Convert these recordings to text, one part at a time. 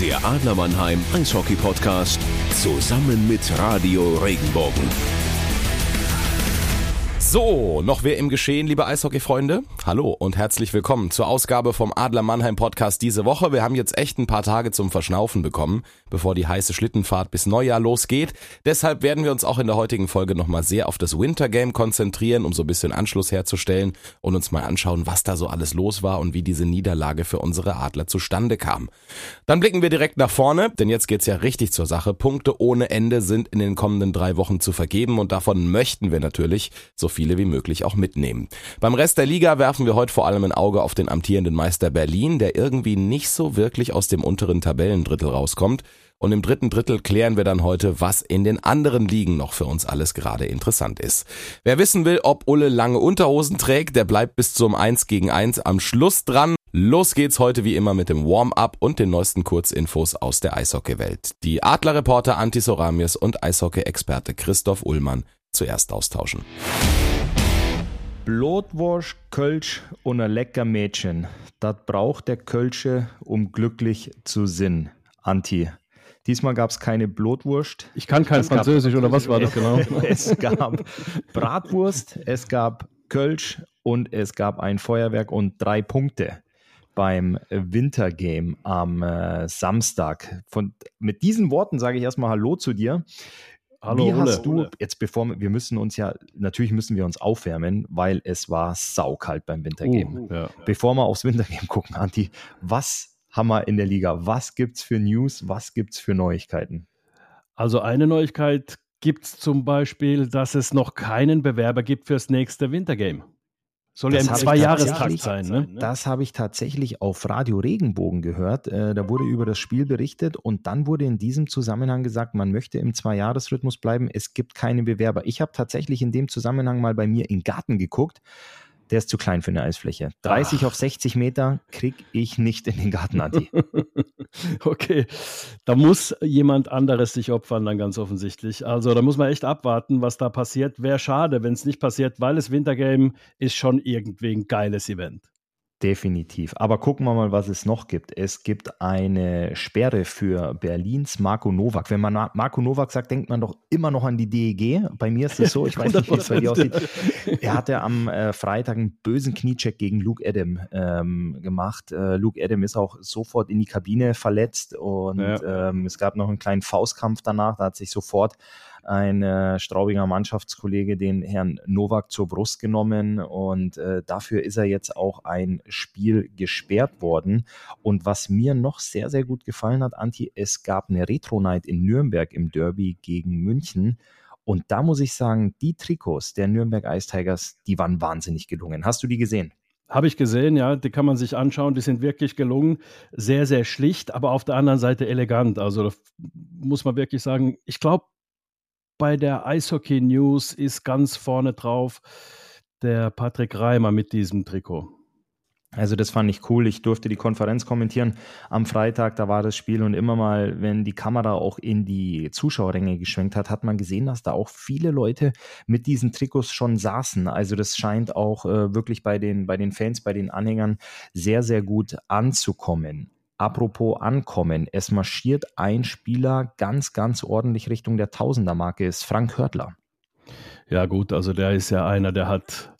Der Adler Mannheim Eishockey Podcast zusammen mit Radio Regenbogen. So, noch wer im Geschehen, liebe Eishockey-Freunde? Hallo und herzlich willkommen zur Ausgabe vom Adler Mannheim Podcast diese Woche. Wir haben jetzt echt ein paar Tage zum Verschnaufen bekommen, bevor die heiße Schlittenfahrt bis Neujahr losgeht. Deshalb werden wir uns auch in der heutigen Folge nochmal sehr auf das Winter Game konzentrieren, um so ein bisschen Anschluss herzustellen und uns mal anschauen, was da so alles los war und wie diese Niederlage für unsere Adler zustande kam. Dann blicken wir direkt nach vorne, denn jetzt geht's ja richtig zur Sache. Punkte ohne Ende sind in den kommenden drei Wochen zu vergeben und davon möchten wir natürlich so viele wie möglich auch mitnehmen. Beim Rest der Liga werfen wir heute vor allem ein Auge auf den amtierenden Meister Berlin, der irgendwie nicht so wirklich aus dem unteren Tabellendrittel rauskommt. Und im dritten Drittel klären wir dann heute, was in den anderen Ligen noch für uns alles gerade interessant ist. Wer wissen will, ob Ulle lange Unterhosen trägt, der bleibt bis zum 1 gegen 1 am Schluss dran. Los geht's heute wie immer mit dem Warm-up und den neuesten Kurzinfos aus der Eishockeywelt. Die Adlerreporter und Eishockey-Experte Christoph Ullmann zuerst austauschen. Blutwurst, Kölsch und ein lecker Mädchen. Das braucht der Kölsche, um glücklich zu sein. Anti. Diesmal gab es keine Blutwurst. Ich kann kein Es gab- Französisch, oder was war das genau? es gab Bratwurst, es gab Kölsch und es gab ein Feuerwerk und drei Punkte beim Wintergame am äh, Samstag. Von, mit diesen Worten sage ich erstmal Hallo zu dir. Hallo, Wie Ulle. hast du, jetzt bevor wir- wir müssen uns ja, natürlich müssen wir uns aufwärmen, weil es war saukalt beim Wintergame. Uh, ja. Bevor wir aufs Wintergame gucken, Anti, was haben wir in der Liga? Was gibt's für News? Was gibt's für Neuigkeiten? Also eine Neuigkeit gibt es zum Beispiel, dass es noch keinen Bewerber gibt fürs nächste Wintergame. Soll ja Das im hab ich Zweijahrestakt sein, ne? Das habe ich tatsächlich auf Radio Regenbogen gehört. Äh, da wurde über das Spiel berichtet und dann wurde in diesem Zusammenhang gesagt, man möchte im Zweijahresrhythmus bleiben. Es gibt keine Bewerber. Ich habe tatsächlich in dem Zusammenhang mal bei mir in den Garten geguckt. Der ist zu klein für eine Eisfläche. 30 Ach. auf 60 Meter krieg ich nicht in den Garten, Anti. Okay, da muss jemand anderes sich opfern, dann ganz offensichtlich. Also da muss man echt abwarten, was da passiert. Wäre schade, wenn es nicht passiert, weil das Wintergame ist schon irgendwie ein geiles Event. Definitiv. Aber gucken wir mal, was es noch gibt. Es gibt eine Sperre für Berlins Marco Novak. Wenn man Marco Novak sagt, denkt man doch immer noch an die DEG. Bei mir ist es so, ich weiß nicht, wie es bei dir aussieht. Er hatte am äh, Freitag einen bösen Kniecheck gegen Luke Adam ähm, gemacht. Äh, Luke Adam ist auch sofort in die Kabine verletzt und Ja. ähm, es gab noch einen kleinen Faustkampf danach. Da hat sich sofort ein äh, Straubinger Mannschaftskollege den Herrn Novak zur Brust genommen und äh, dafür ist er jetzt auch ein Spiel gesperrt worden. Und was mir noch sehr, sehr gut gefallen hat, Anti, es gab eine Retro-Night in Nürnberg im Derby gegen München. Und da muss ich sagen, die Trikots der Nürnberg Ice Tigers, die waren wahnsinnig gelungen. Hast du die gesehen? Habe ich gesehen, ja, die kann man sich anschauen, die sind wirklich gelungen, sehr, sehr schlicht, aber auf der anderen Seite elegant. Also da muss man wirklich sagen, ich glaube, bei der Eishockey News ist ganz vorne drauf der Patrick Reimer mit diesem Trikot. Also das fand ich cool. Ich durfte die Konferenz kommentieren am Freitag. Da war das Spiel und immer mal, wenn die Kamera auch in die Zuschauerränge geschwenkt hat, hat man gesehen, dass da auch viele Leute mit diesen Trikots schon saßen. Also das scheint auch äh, wirklich bei den, bei den Fans, bei den Anhängern sehr, sehr gut anzukommen. Apropos ankommen, es marschiert ein Spieler ganz, ganz ordentlich Richtung der Tausender-Marke, ist Frank Hörtler. Ja, gut, also der ist ja einer, der hat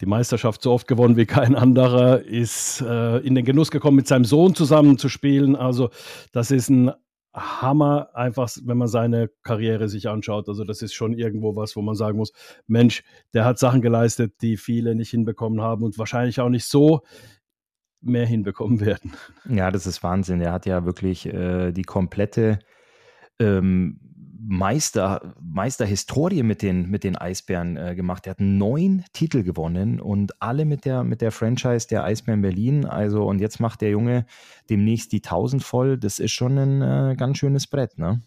die Meisterschaft so oft gewonnen wie kein anderer, ist äh, in den Genuss gekommen, mit seinem Sohn zusammen zu spielen. Also, das ist ein Hammer, einfach, wenn man seine Karriere sich anschaut. Also, das ist schon irgendwo was, wo man sagen muss: Mensch, der hat Sachen geleistet, die viele nicht hinbekommen haben und wahrscheinlich auch nicht so mehr hinbekommen werden. Ja, das ist Wahnsinn. Er hat ja wirklich äh, die komplette ähm, Meister, Meisterhistorie mit den, mit den Eisbären äh, gemacht. Er hat neun Titel gewonnen und alle mit der, mit der Franchise der Eisbären Berlin. Also, und jetzt macht der Junge demnächst die 1000 voll. Das ist schon ein äh, ganz schönes Brett, ne?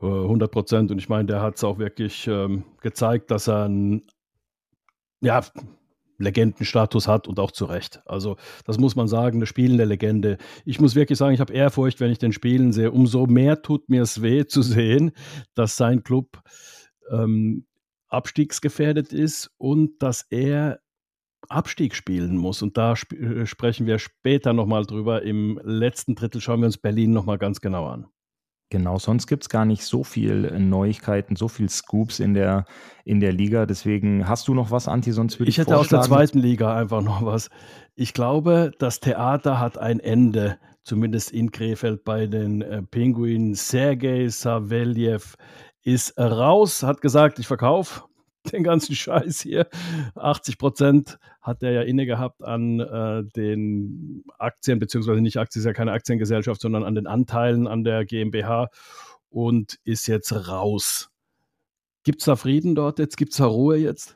Äh, 100 Prozent. Und ich meine, der hat es auch wirklich ähm, gezeigt, dass er ein, ja, Legendenstatus hat und auch zu Recht. Also das muss man sagen, eine spielende Legende. Ich muss wirklich sagen, ich habe Ehrfurcht, wenn ich den Spielen sehe. Umso mehr tut mir es weh zu sehen, dass sein Club ähm, abstiegsgefährdet ist und dass er Abstieg spielen muss. Und da sp äh, sprechen wir später nochmal drüber. Im letzten Drittel schauen wir uns Berlin nochmal ganz genau an. Genau, sonst gibt es gar nicht so viel äh, Neuigkeiten, so viel Scoops in der, in der Liga. Deswegen hast du noch was, Anti, sonst würde ich Ich hätte aus der zweiten Liga einfach noch was. Ich glaube, das Theater hat ein Ende, zumindest in Krefeld bei den äh, Pinguinen. Sergei Saveljev ist raus, hat gesagt, ich verkaufe den ganzen Scheiß hier. 80 Prozent hat er ja inne gehabt an äh, den Aktien, beziehungsweise nicht Aktien, ist ja keine Aktiengesellschaft, sondern an den Anteilen an der GmbH und ist jetzt raus. Gibt es da Frieden dort jetzt? Gibt es da Ruhe jetzt?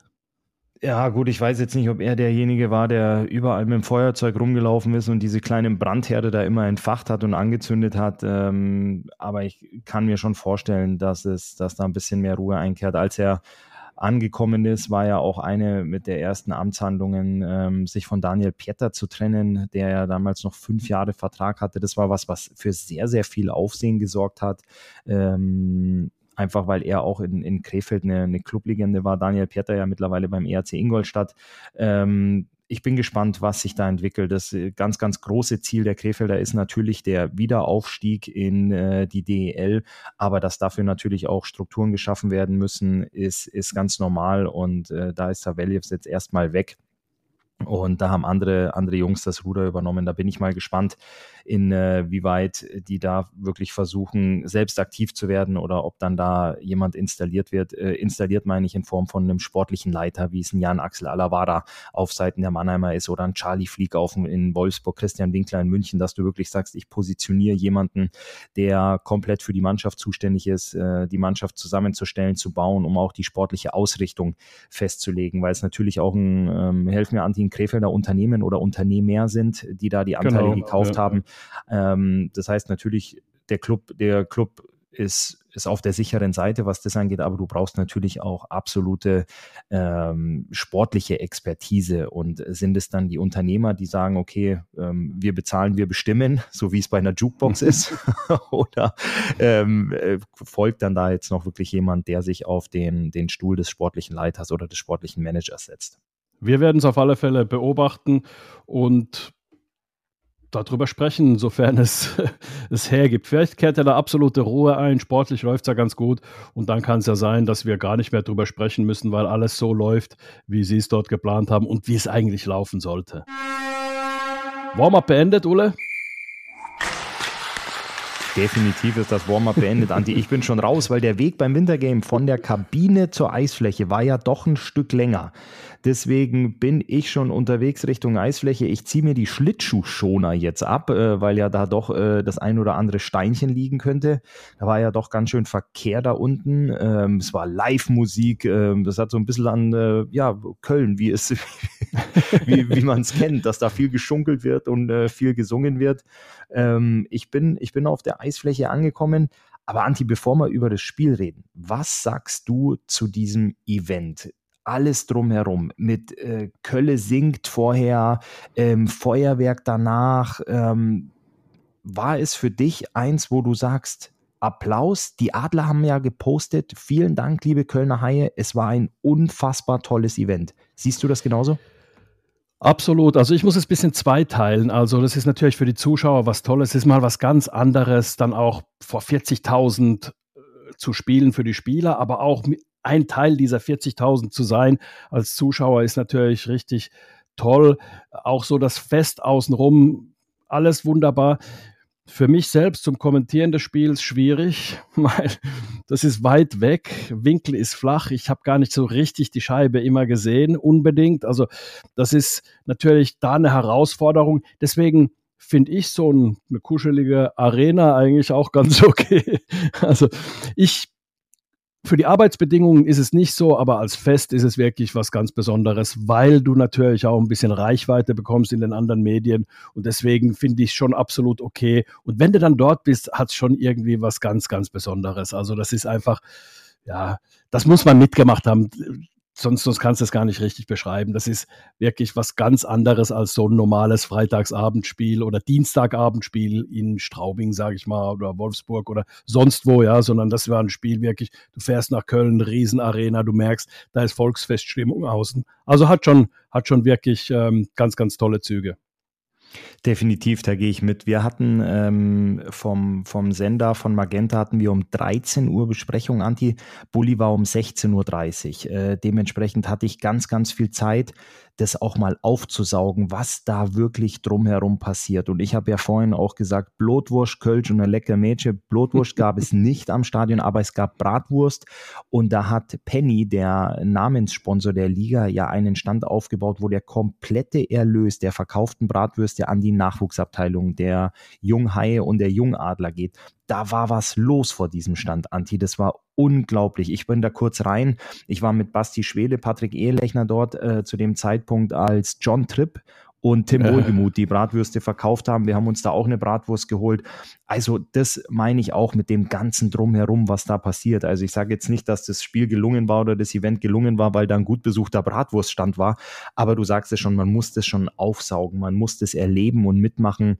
Ja, gut, ich weiß jetzt nicht, ob er derjenige war, der überall mit dem Feuerzeug rumgelaufen ist und diese kleinen Brandherde da immer entfacht hat und angezündet hat. Ähm, aber ich kann mir schon vorstellen, dass es, dass da ein bisschen mehr Ruhe einkehrt, als er angekommen ist, war ja auch eine mit der ersten Amtshandlungen, ähm, sich von Daniel Pieter zu trennen, der ja damals noch fünf Jahre Vertrag hatte. Das war was, was für sehr, sehr viel Aufsehen gesorgt hat. Ähm, einfach weil er auch in, in Krefeld eine, eine Clublegende war. Daniel Pieter ja mittlerweile beim ERC Ingolstadt. Ähm, ich bin gespannt, was sich da entwickelt. Das äh, ganz, ganz große Ziel der Krefelder ist natürlich der Wiederaufstieg in äh, die DEL, aber dass dafür natürlich auch Strukturen geschaffen werden müssen, ist, ist ganz normal und äh, da ist Saveljev jetzt erstmal weg. Und da haben andere, andere Jungs das Ruder übernommen. Da bin ich mal gespannt, inwieweit äh, die da wirklich versuchen, selbst aktiv zu werden oder ob dann da jemand installiert wird. Äh, installiert meine ich in Form von einem sportlichen Leiter, wie es ein Jan Axel Alavara auf Seiten der Mannheimer ist oder ein Charlie Flieg auf in Wolfsburg, Christian Winkler in München, dass du wirklich sagst, ich positioniere jemanden, der komplett für die Mannschaft zuständig ist, äh, die Mannschaft zusammenzustellen, zu bauen, um auch die sportliche Ausrichtung festzulegen, weil es natürlich auch ein, ähm, helf mir Anti, ein Krefelder Unternehmen oder Unternehmer sind, die da die Anteile genau, gekauft ja. haben. Ähm, das heißt natürlich, der Club, der Club ist, ist auf der sicheren Seite, was das angeht, aber du brauchst natürlich auch absolute ähm, sportliche Expertise. Und sind es dann die Unternehmer, die sagen, okay, ähm, wir bezahlen, wir bestimmen, so wie es bei einer Jukebox ist? Oder ähm, äh, folgt dann da jetzt noch wirklich jemand, der sich auf den, den Stuhl des sportlichen Leiters oder des sportlichen Managers setzt? Wir werden es auf alle Fälle beobachten und darüber sprechen, sofern es es hergibt. Vielleicht kehrt er da absolute Ruhe ein, sportlich läuft es ja ganz gut und dann kann es ja sein, dass wir gar nicht mehr darüber sprechen müssen, weil alles so läuft, wie Sie es dort geplant haben und wie es eigentlich laufen sollte. Warm-up beendet, Ulle? Definitiv ist das Warm-up beendet, Anti. Ich bin schon raus, weil der Weg beim Wintergame von der Kabine zur Eisfläche war ja doch ein Stück länger. Deswegen bin ich schon unterwegs Richtung Eisfläche. Ich ziehe mir die Schlittschuhschoner jetzt ab, äh, weil ja da doch äh, das ein oder andere Steinchen liegen könnte. Da war ja doch ganz schön Verkehr da unten. Ähm, es war Live-Musik. Ähm, das hat so ein bisschen an äh, ja, Köln, wie wie, wie man es kennt, dass da viel geschunkelt wird und äh, viel gesungen wird. Ähm, ich, bin, ich bin auf der Eisfläche angekommen. Aber Anti, bevor wir über das Spiel reden, was sagst du zu diesem Event? Alles drumherum. Mit äh, Kölle singt vorher, ähm, Feuerwerk danach. Ähm, war es für dich eins, wo du sagst, Applaus, die Adler haben ja gepostet, vielen Dank, liebe Kölner Haie, es war ein unfassbar tolles Event. Siehst du das genauso? Absolut. Also ich muss es ein bisschen zweiteilen. Also das ist natürlich für die Zuschauer was Tolles. Es ist mal was ganz anderes, dann auch vor 40.000 äh, zu spielen für die Spieler, aber auch ein Teil dieser 40.000 zu sein als Zuschauer ist natürlich richtig toll. Auch so das Fest außenrum, alles wunderbar. Für mich selbst zum Kommentieren des Spiels schwierig, weil das ist weit weg, Winkel ist flach, ich habe gar nicht so richtig die Scheibe immer gesehen, unbedingt. Also das ist natürlich da eine Herausforderung. Deswegen finde ich so ein, eine kuschelige Arena eigentlich auch ganz okay. Also ich für die Arbeitsbedingungen ist es nicht so, aber als Fest ist es wirklich was ganz Besonderes, weil du natürlich auch ein bisschen Reichweite bekommst in den anderen Medien und deswegen finde ich schon absolut okay. Und wenn du dann dort bist, hat es schon irgendwie was ganz, ganz Besonderes. Also das ist einfach, ja, das muss man mitgemacht haben. Sonst, sonst kannst du es gar nicht richtig beschreiben. Das ist wirklich was ganz anderes als so ein normales Freitagsabendspiel oder Dienstagabendspiel in Straubing, sage ich mal, oder Wolfsburg oder sonst wo, ja, sondern das war ein Spiel wirklich, du fährst nach Köln, Riesenarena, du merkst, da ist Volksfeststimmung außen. Also hat schon, hat schon wirklich ähm, ganz, ganz tolle Züge. Definitiv, da gehe ich mit. Wir hatten ähm, vom, vom Sender von Magenta hatten wir um 13 Uhr Besprechung. Anti-Bulli war um 16.30 Uhr. Äh, dementsprechend hatte ich ganz, ganz viel Zeit, das auch mal aufzusaugen, was da wirklich drumherum passiert. Und ich habe ja vorhin auch gesagt, Blutwurst, Kölsch und ein lecker Mädchen. Blutwurst gab es nicht am Stadion, aber es gab Bratwurst. Und da hat Penny, der Namenssponsor der Liga, ja einen Stand aufgebaut, wo der komplette Erlös der verkauften Bratwürste an die Nachwuchsabteilung der Junghaie und der Jungadler geht da war was los vor diesem Stand, Anti. Das war unglaublich. Ich bin da kurz rein. Ich war mit Basti Schwele, Patrick Ehelechner dort äh, zu dem Zeitpunkt als John Tripp und Tim Wohlgemuth die Bratwürste verkauft haben. Wir haben uns da auch eine Bratwurst geholt. Also das meine ich auch mit dem ganzen Drumherum, was da passiert. Also ich sage jetzt nicht, dass das Spiel gelungen war oder das Event gelungen war, weil da ein gut besuchter Bratwurststand war. Aber du sagst es schon, man muss das schon aufsaugen, man muss das erleben und mitmachen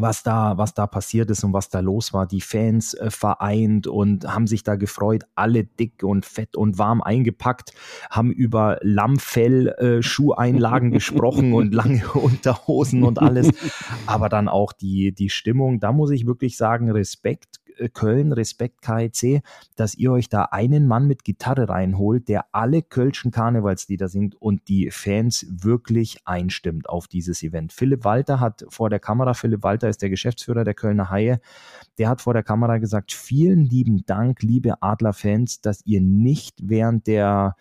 was da, was da passiert ist und was da los war. Die Fans äh, vereint und haben sich da gefreut, alle dick und fett und warm eingepackt, haben über Lammfell äh, gesprochen und lange Unterhosen und alles. Aber dann auch die, die Stimmung, da muss ich wirklich sagen, Respekt Köln, Respekt KIC, dass ihr euch da einen Mann mit Gitarre reinholt, der alle Kölschen Karnevalslieder singt und die Fans wirklich einstimmt auf dieses Event. Philipp Walter hat vor der Kamera, Philipp Walter ist der Geschäftsführer der Kölner Haie, der hat vor der Kamera gesagt, vielen lieben Dank, liebe Adler-Fans, dass ihr nicht während der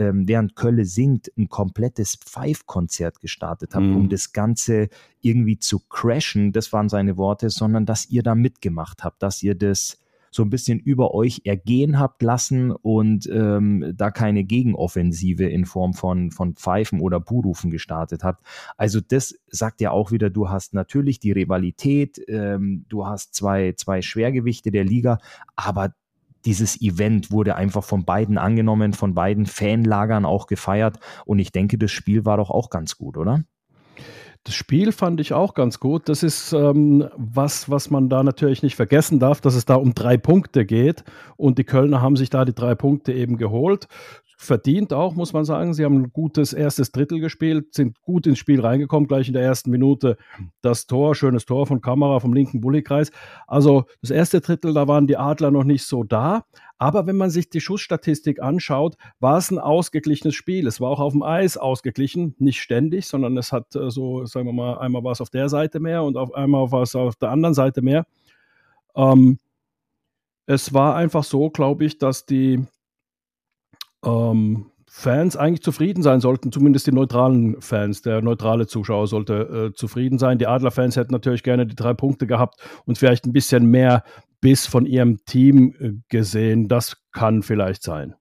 ähm, während Kölle singt, ein komplettes Pfeif-Konzert gestartet habt, mhm. um das Ganze irgendwie zu crashen, das waren seine Worte, sondern dass ihr da mitgemacht habt, dass ihr das so ein bisschen über euch ergehen habt lassen und ähm, da keine Gegenoffensive in Form von, von Pfeifen oder Buhrufen gestartet habt. Also das sagt ja auch wieder, du hast natürlich die Rivalität, ähm, du hast zwei, zwei Schwergewichte der Liga, aber dieses Event wurde einfach von beiden angenommen, von beiden Fanlagern auch gefeiert. Und ich denke, das Spiel war doch auch ganz gut, oder? Das Spiel fand ich auch ganz gut. Das ist ähm, was, was man da natürlich nicht vergessen darf, dass es da um drei Punkte geht. Und die Kölner haben sich da die drei Punkte eben geholt verdient auch, muss man sagen. Sie haben ein gutes erstes Drittel gespielt, sind gut ins Spiel reingekommen, gleich in der ersten Minute das Tor, schönes Tor von Kamera vom linken Bullykreis. Also das erste Drittel, da waren die Adler noch nicht so da. Aber wenn man sich die Schussstatistik anschaut, war es ein ausgeglichenes Spiel. Es war auch auf dem Eis ausgeglichen, nicht ständig, sondern es hat äh, so, sagen wir mal, einmal war es auf der Seite mehr und auf einmal war es auf der anderen Seite mehr. Ähm, es war einfach so, glaube ich, dass die, ähm, Fans eigentlich zufrieden sein sollten, zumindest die neutralen Fans. Der neutrale Zuschauer sollte äh, zufrieden sein. Die Adlerfans hätten natürlich gerne die drei Punkte gehabt und vielleicht ein bisschen mehr Biss von ihrem Team äh, gesehen. Das kann vielleicht sein.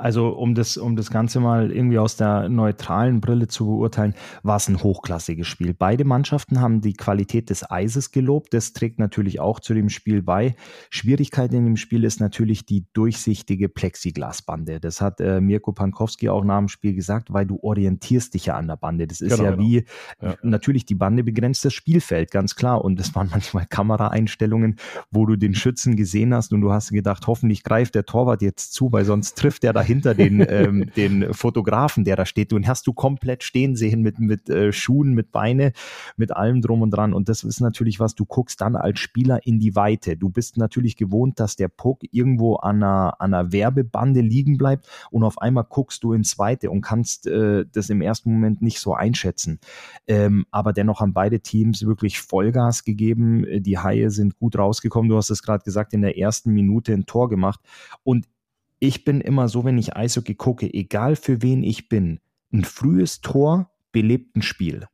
Also um das, um das Ganze mal irgendwie aus der neutralen Brille zu beurteilen, war es ein hochklassiges Spiel. Beide Mannschaften haben die Qualität des Eises gelobt. Das trägt natürlich auch zu dem Spiel bei. Schwierigkeit in dem Spiel ist natürlich die durchsichtige Plexiglasbande. Das hat äh, Mirko Pankowski auch nach dem Spiel gesagt, weil du orientierst dich ja an der Bande. Das ist genau, ja wie ja. natürlich die Bande begrenzt das Spielfeld, ganz klar. Und das waren manchmal Kameraeinstellungen, wo du den Schützen gesehen hast und du hast gedacht, hoffentlich greift der Torwart jetzt zu, weil sonst trifft er da hinter den, ähm, den Fotografen, der da steht. Und hast du komplett stehen sehen mit, mit äh, Schuhen, mit Beine, mit allem drum und dran. Und das ist natürlich was, du guckst dann als Spieler in die Weite. Du bist natürlich gewohnt, dass der Puck irgendwo an einer, an einer Werbebande liegen bleibt und auf einmal guckst du ins Weite und kannst äh, das im ersten Moment nicht so einschätzen. Ähm, aber dennoch haben beide Teams wirklich Vollgas gegeben. Die Haie sind gut rausgekommen. Du hast es gerade gesagt, in der ersten Minute ein Tor gemacht. Und ich bin immer so, wenn ich Eishockey gucke, egal für wen ich bin, ein frühes Tor belebt ein Spiel.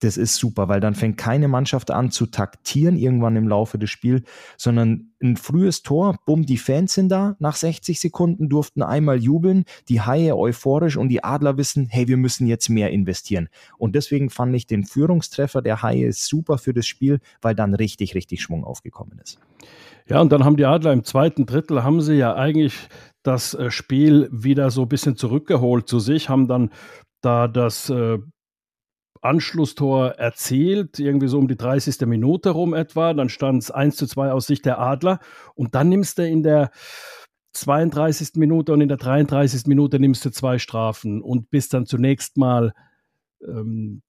Das ist super, weil dann fängt keine Mannschaft an zu taktieren irgendwann im Laufe des Spiels, sondern ein frühes Tor, bumm, die Fans sind da, nach 60 Sekunden durften einmal jubeln, die Haie euphorisch und die Adler wissen, hey, wir müssen jetzt mehr investieren. Und deswegen fand ich den Führungstreffer der Haie super für das Spiel, weil dann richtig, richtig Schwung aufgekommen ist. Ja, und dann haben die Adler im zweiten Drittel, haben sie ja eigentlich das äh, Spiel wieder so ein bisschen zurückgeholt zu sich, haben dann da das äh, Anschlusstor erzielt, irgendwie so um die 30. Minute rum etwa. Dann stand es 1 zu 2 aus Sicht der Adler. Und dann nimmst du in der 32. Minute und in der 33. Minute nimmst du zwei Strafen und bist dann zunächst mal ähm,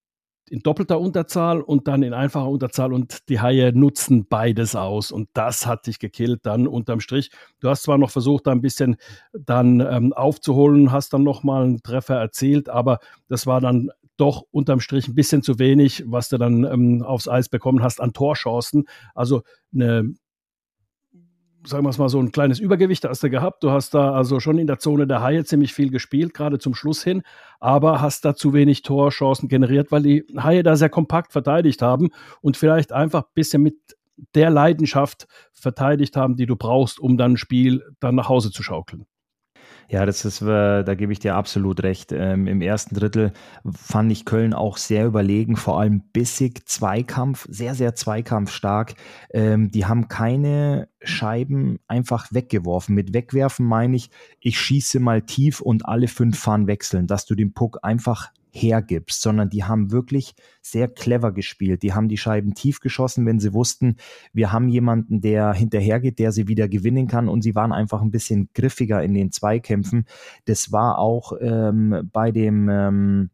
in doppelter Unterzahl und dann in einfacher Unterzahl und die Haie nutzen beides aus und das hat dich gekillt dann unterm Strich. Du hast zwar noch versucht, da ein bisschen dann ähm, aufzuholen, hast dann nochmal einen Treffer erzielt, aber das war dann doch unterm Strich ein bisschen zu wenig, was du dann ähm, aufs Eis bekommen hast an Torchancen. Also eine sagen wir es mal, so ein kleines Übergewicht hast du gehabt. Du hast da also schon in der Zone der Haie ziemlich viel gespielt, gerade zum Schluss hin, aber hast da zu wenig Torchancen generiert, weil die Haie da sehr kompakt verteidigt haben und vielleicht einfach ein bisschen mit der Leidenschaft verteidigt haben, die du brauchst, um dann ein Spiel dann nach Hause zu schaukeln. Ja, das ist, äh, da gebe ich dir absolut recht. Ähm, Im ersten Drittel fand ich Köln auch sehr überlegen, vor allem bissig, Zweikampf, sehr, sehr zweikampfstark. Ähm, die haben keine Scheiben einfach weggeworfen. Mit wegwerfen meine ich, ich schieße mal tief und alle fünf fahren wechseln, dass du den Puck einfach hergibst, sondern die haben wirklich sehr clever gespielt. Die haben die Scheiben tief geschossen, wenn sie wussten, wir haben jemanden, der hinterhergeht, der sie wieder gewinnen kann und sie waren einfach ein bisschen griffiger in den Zweikämpfen. Das war auch ähm, bei dem ähm,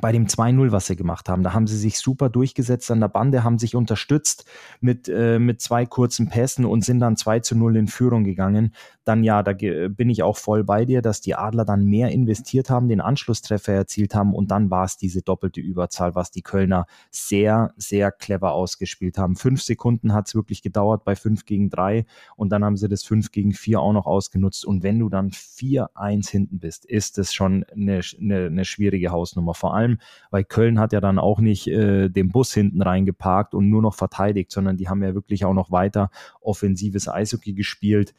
bei dem 2-0, was sie gemacht haben. Da haben sie sich super durchgesetzt an der Bande, haben sich unterstützt mit, äh, mit zwei kurzen Pässen und sind dann 2 zu 0 in Führung gegangen. Dann ja, da bin ich auch voll bei dir, dass die Adler dann mehr investiert haben, den Anschlusstreffer erzielt haben und dann war es diese doppelte Überzahl, was die Kölner sehr, sehr clever ausgespielt haben. Fünf Sekunden hat es wirklich gedauert bei 5 gegen 3 und dann haben sie das 5 gegen 4 auch noch ausgenutzt. Und wenn du dann 4-1 hinten bist, ist das schon eine, eine, eine schwierige Hausnummer. Vor allem weil Köln hat ja dann auch nicht äh, den Bus hinten reingeparkt und nur noch verteidigt, sondern die haben ja wirklich auch noch weiter offensives Eishockey gespielt.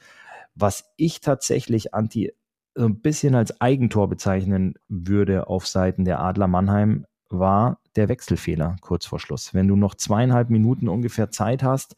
Was ich tatsächlich anti so ein bisschen als Eigentor bezeichnen würde auf Seiten der Adler Mannheim, war der Wechselfehler kurz vor Schluss. Wenn du noch zweieinhalb Minuten ungefähr Zeit hast,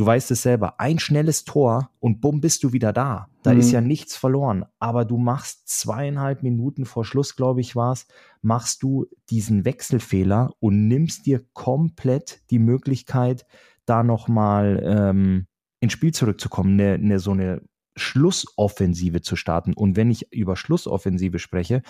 du weißt es selber, ein schnelles Tor und bumm, bist du wieder da. Da mhm. ist ja nichts verloren. Aber du machst zweieinhalb Minuten vor Schluss, glaube ich, war es, machst du diesen Wechselfehler und nimmst dir komplett die Möglichkeit, da nochmal ähm, ins Spiel zurückzukommen, eine, eine, so eine Schlussoffensive zu starten. Und wenn ich über Schlussoffensive spreche,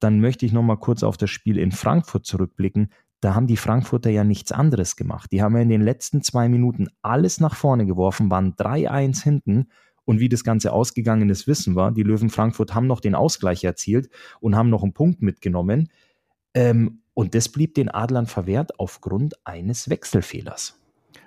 dann möchte ich nochmal kurz auf das Spiel in Frankfurt zurückblicken da haben die Frankfurter ja nichts anderes gemacht. Die haben ja in den letzten zwei Minuten alles nach vorne geworfen, waren 3-1 hinten. Und wie das Ganze ausgegangen ist, wissen wir. Die Löwen Frankfurt haben noch den Ausgleich erzielt und haben noch einen Punkt mitgenommen. Ähm, und das blieb den Adlern verwehrt aufgrund eines Wechselfehlers.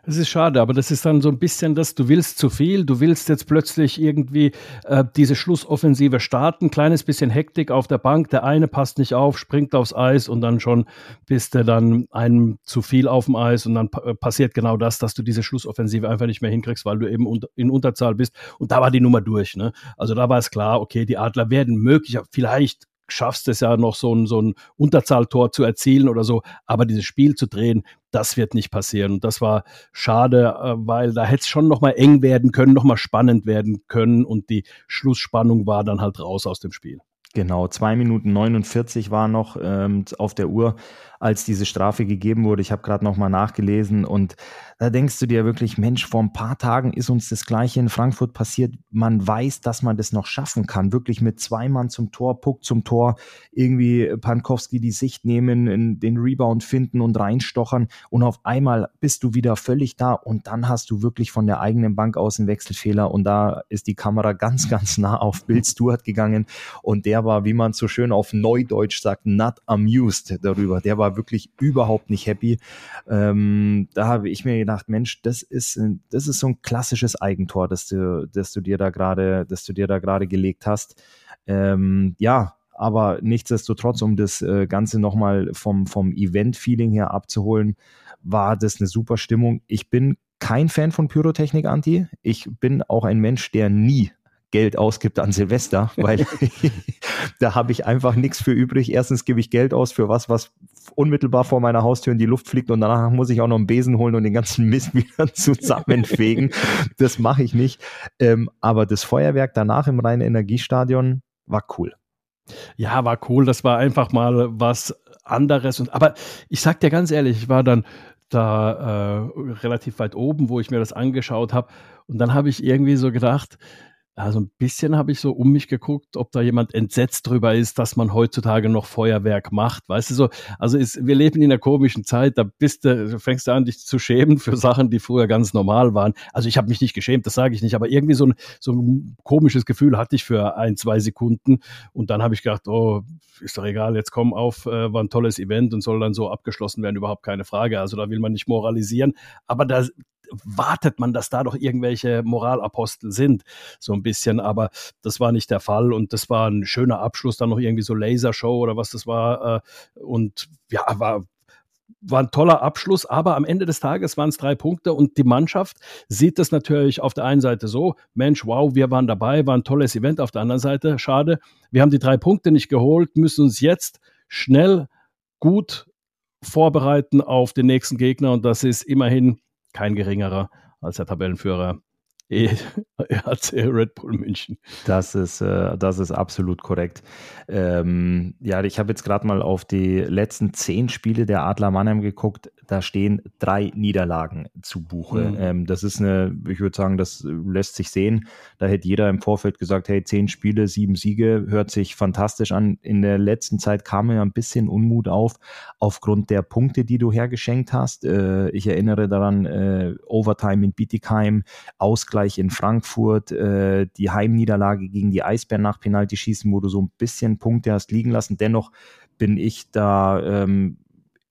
Es ist schade, aber das ist dann so ein bisschen das, du willst zu viel, du willst jetzt plötzlich irgendwie äh, diese Schlussoffensive starten, kleines bisschen Hektik auf der Bank, der eine passt nicht auf, springt aufs Eis und dann schon bist du dann einem zu viel auf dem Eis und dann äh, passiert genau das, dass du diese Schlussoffensive einfach nicht mehr hinkriegst, weil du eben unter, in Unterzahl bist und da war die Nummer durch. Ne? Also da war es klar, okay, die Adler werden möglich, vielleicht schaffst es ja noch so ein, so ein Unterzahltor zu erzielen oder so, aber dieses Spiel zu drehen, das wird nicht passieren. Und das war schade, äh, weil da hätte es schon nochmal eng werden können, nochmal spannend werden können und die Schlussspannung war dann halt raus aus dem Spiel. Genau, zwei Minuten 49 war noch ähm, auf der Uhr, als diese Strafe gegeben wurde. Ich habe gerade nochmal nachgelesen und da denkst du dir wirklich, Mensch, vor ein paar Tagen ist uns das gleiche in Frankfurt passiert. Man weiß, dass man das noch schaffen kann. Wirklich mit zwei Mann zum Tor, Puck zum Tor, irgendwie Pankowski die Sicht nehmen, den Rebound finden und reinstochern und auf einmal bist du wieder völlig da und dann hast du wirklich von der eigenen Bank aus einen Wechselfehler und da ist die Kamera ganz, ganz nah auf Bill Stewart gegangen und der war, wie man so schön auf Neudeutsch sagt, not amused darüber. Der war wirklich überhaupt nicht happy. Ähm, da habe ich mir gedacht, gedacht, Mensch, das ist, das ist so ein klassisches Eigentor, das du, das du dir da gerade, das du dir da gerade gelegt hast. Ähm, ja, aber nichtsdestotrotz, um das äh, Ganze nochmal vom, vom Event-Feeling her abzuholen, war das eine super Stimmung. Ich bin kein Fan von Pyrotechnik, Anti. Ich bin auch ein Mensch, der nie Geld ausgibt an Silvester, weil da habe ich einfach nichts für übrig. Erstens gebe ich Geld aus für was, was unmittelbar vor meiner Haustür in die Luft fliegt und danach muss ich auch noch einen Besen holen und den ganzen Mist wieder zusammenfegen. das mache ich nicht. Ähm, aber das Feuerwerk danach im reinen Energiestadion war cool. Ja, war cool. Das war einfach mal was anderes. Und, aber ich sag dir ganz ehrlich, ich war dann da äh, relativ weit oben, wo ich mir das angeschaut habe. Und dann habe ich irgendwie so gedacht, also ein bisschen habe ich so um mich geguckt, ob da jemand entsetzt drüber ist, dass man heutzutage noch Feuerwerk macht. Weißt du so, also ist, wir leben in einer komischen Zeit, da bist du, fängst du an, dich zu schämen für Sachen, die früher ganz normal waren. Also ich habe mich nicht geschämt, das sage ich nicht, aber irgendwie so ein, so ein komisches Gefühl hatte ich für ein, zwei Sekunden. Und dann habe ich gedacht, oh, ist doch egal, jetzt komm auf, äh, war ein tolles Event und soll dann so abgeschlossen werden, überhaupt keine Frage. Also da will man nicht moralisieren. Aber da, wartet man, dass da doch irgendwelche Moralapostel sind, so ein bisschen. Aber das war nicht der Fall und das war ein schöner Abschluss, dann noch irgendwie so Lasershow oder was das war. Äh, und ja, war war ein toller Abschluss, aber am Ende des Tages waren es drei Punkte und die Mannschaft sieht das natürlich auf der einen Seite so, Mensch, wow, wir waren dabei, war ein tolles Event, auf der anderen Seite, schade, wir haben die drei Punkte nicht geholt, müssen uns jetzt schnell gut vorbereiten auf den nächsten Gegner und das ist immerhin kein geringerer als der Tabellenführer ERC Red Bull München. Das ist, äh, das ist absolut korrekt. Ähm, ja, ich habe jetzt gerade mal auf die letzten zehn Spiele der Adler Mannheim geguckt. Da stehen drei Niederlagen zu Buche. Mhm. Ähm, das ist eine, ich würde sagen, das lässt sich sehen. Da hätte jeder im Vorfeld gesagt, hey, zehn Spiele, sieben Siege, hört sich fantastisch an. In der letzten Zeit kam mir ein bisschen Unmut auf, aufgrund der Punkte, die du hergeschenkt hast. Äh, ich erinnere daran, äh, Overtime in Bietigheim, Ausgleich in Frankfurt, äh, die Heimniederlage gegen die Eisbären nach Penalty schießen, wo du so ein bisschen Punkte hast liegen lassen. Dennoch bin ich da ähm,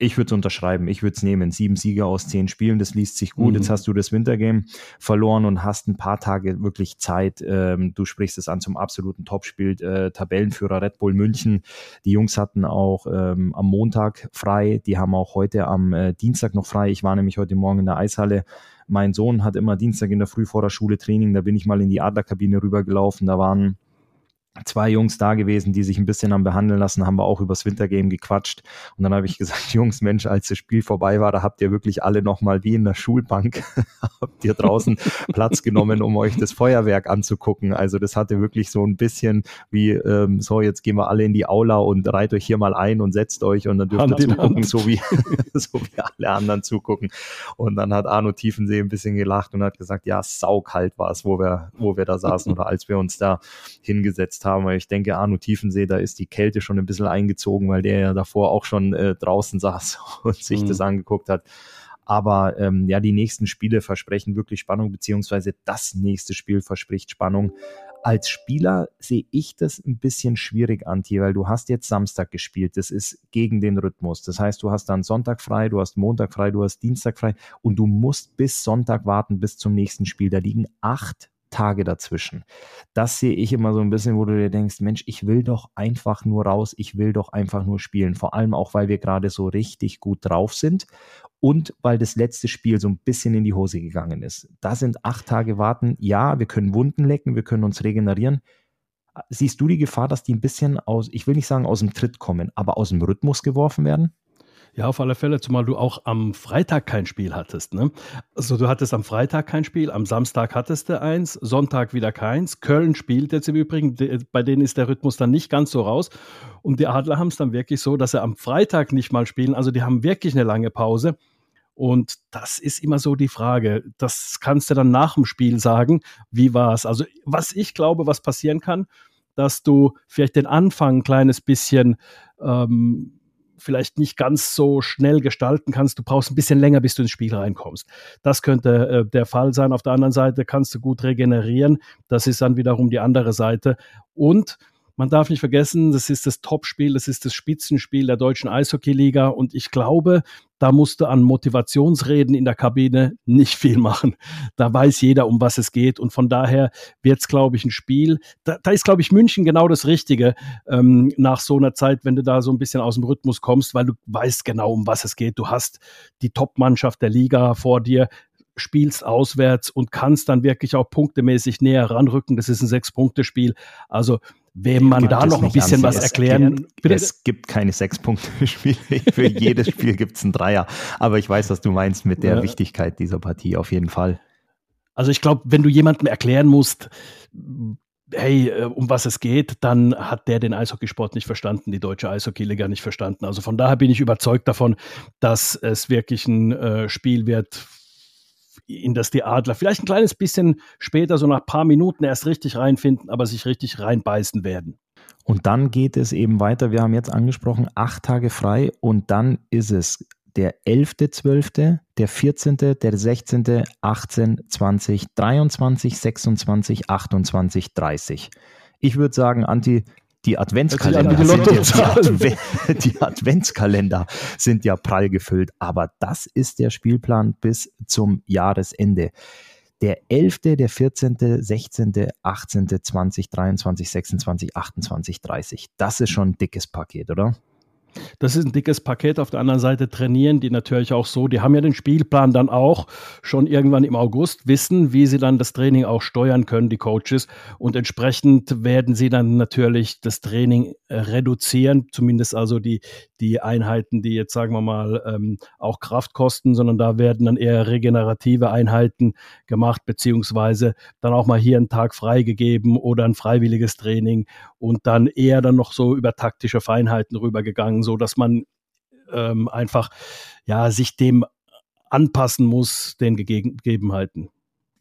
ich würde es unterschreiben, ich würde es nehmen. Sieben Sieger aus zehn Spielen, das liest sich gut. Mhm. Jetzt hast du das Wintergame verloren und hast ein paar Tage wirklich Zeit. Ähm, du sprichst es an zum absoluten Topspiel. Äh, Tabellenführer Red Bull München. Die Jungs hatten auch ähm, am Montag frei. Die haben auch heute am äh, Dienstag noch frei. Ich war nämlich heute Morgen in der Eishalle. Mein Sohn hat immer Dienstag in der Früh vor der Schule Training. Da bin ich mal in die Adlerkabine rübergelaufen. Da waren zwei Jungs da gewesen, die sich ein bisschen haben behandeln lassen, haben wir auch übers Wintergame gequatscht. Und dann habe ich gesagt, Jungs, Mensch, als das Spiel vorbei war, da habt ihr wirklich alle nochmal wie in der Schulbank, habt ihr draußen Platz genommen, um euch das Feuerwerk anzugucken. Also das hatte wirklich so ein bisschen wie, ähm, so, jetzt gehen wir alle in die Aula und reit euch hier mal ein und setzt euch und dann dürft ihr zugucken, so wie, so wie alle anderen zugucken. Und dann hat Arno Tiefensee ein bisschen gelacht und hat gesagt, ja, saukalt war es, wo wir, wo wir da saßen oder als wir uns da hingesetzt verletzt haben, weil ich denke, Arno Tiefensee, da ist die Kälte schon ein bisschen eingezogen, weil der ja davor auch schon äh, draußen saß und sich mhm. das angeguckt hat. Aber ähm, ja, die nächsten Spiele versprechen wirklich Spannung, beziehungsweise das nächste Spiel verspricht Spannung. Als Spieler sehe ich das ein bisschen schwierig, Anti, weil du hast jetzt Samstag gespielt. Das ist gegen den Rhythmus. Das heißt, du hast dann Sonntag frei, du hast Montag frei, du hast Dienstag frei und du musst bis Sonntag warten, bis zum nächsten Spiel. Da liegen acht Tage dazwischen. Das sehe ich immer so ein bisschen, wo du dir denkst, Mensch, ich will doch einfach nur raus, ich will doch einfach nur spielen. Vor allem auch, weil wir gerade so richtig gut drauf sind und weil das letzte Spiel so ein bisschen in die Hose gegangen ist. Da sind acht Tage warten. Ja, wir können Wunden lecken, wir können uns regenerieren. Siehst du die Gefahr, dass die ein bisschen aus, ich will nicht sagen aus dem Tritt kommen, aber aus dem Rhythmus geworfen werden? Ja, auf alle Fälle, zumal du auch am Freitag kein Spiel hattest. Ne? Also du hattest am Freitag kein Spiel, am Samstag hattest du eins, Sonntag wieder keins. Köln spielt jetzt im Übrigen, bei denen ist der Rhythmus dann nicht ganz so raus. Und die Adler haben es dann wirklich so, dass sie am Freitag nicht mal spielen. Also die haben wirklich eine lange Pause. Und das ist immer so die Frage. Das kannst du dann nach dem Spiel sagen. Wie war es? Also, was ich glaube, was passieren kann, dass du vielleicht den Anfang ein kleines bisschen ähm, vielleicht nicht ganz so schnell gestalten kannst. Du brauchst ein bisschen länger, bis du ins Spiel reinkommst. Das könnte äh, der Fall sein. Auf der anderen Seite kannst du gut regenerieren. Das ist dann wiederum die andere Seite. Und man darf nicht vergessen, das ist das Topspiel, das ist das Spitzenspiel der deutschen Eishockeyliga und ich glaube, da musste an Motivationsreden in der Kabine nicht viel machen. Da weiß jeder, um was es geht und von daher wird es, glaube ich, ein Spiel. Da, da ist, glaube ich, München genau das Richtige ähm, nach so einer Zeit, wenn du da so ein bisschen aus dem Rhythmus kommst, weil du weißt genau, um was es geht. Du hast die Top-Mannschaft der Liga vor dir spielst auswärts und kannst dann wirklich auch punktemäßig näher ranrücken. Das ist ein Sechs-Punkte-Spiel. Also wem man da noch ein bisschen was erklären. Bitte? Es gibt keine Sechs-Punkte-Spiele. Für jedes Spiel gibt es einen Dreier. Aber ich weiß, was du meinst mit der ja. Wichtigkeit dieser Partie auf jeden Fall. Also ich glaube, wenn du jemandem erklären musst, hey, äh, um was es geht, dann hat der den Eishockeysport nicht verstanden, die deutsche Eishockeyliga nicht verstanden. Also von daher bin ich überzeugt davon, dass es wirklich ein äh, Spiel wird, in das die Adler vielleicht ein kleines bisschen später, so nach ein paar Minuten erst richtig reinfinden, aber sich richtig reinbeißen werden. Und dann geht es eben weiter. Wir haben jetzt angesprochen, acht Tage frei und dann ist es der 11.12., der 14., der 16., 18, 20, 23, 26, 28, 30. Ich würde sagen, Anti, die Adventskalender, die, sind ja, die Adventskalender sind ja prall gefüllt, aber das ist der Spielplan bis zum Jahresende. Der 11., der 14., 16., 18., 20, 23, 26, 28, 30. Das ist schon ein dickes Paket, oder? Das ist ein dickes Paket. Auf der anderen Seite trainieren die natürlich auch so. Die haben ja den Spielplan dann auch schon irgendwann im August, wissen, wie sie dann das Training auch steuern können, die Coaches. Und entsprechend werden sie dann natürlich das Training äh, reduzieren, zumindest also die, die Einheiten, die jetzt, sagen wir mal, ähm, auch Kraft kosten, sondern da werden dann eher regenerative Einheiten gemacht, beziehungsweise dann auch mal hier einen Tag freigegeben oder ein freiwilliges Training und dann eher dann noch so über taktische Feinheiten rübergegangen, so dass man ähm, einfach ja sich dem anpassen muss, den Gegebenheiten.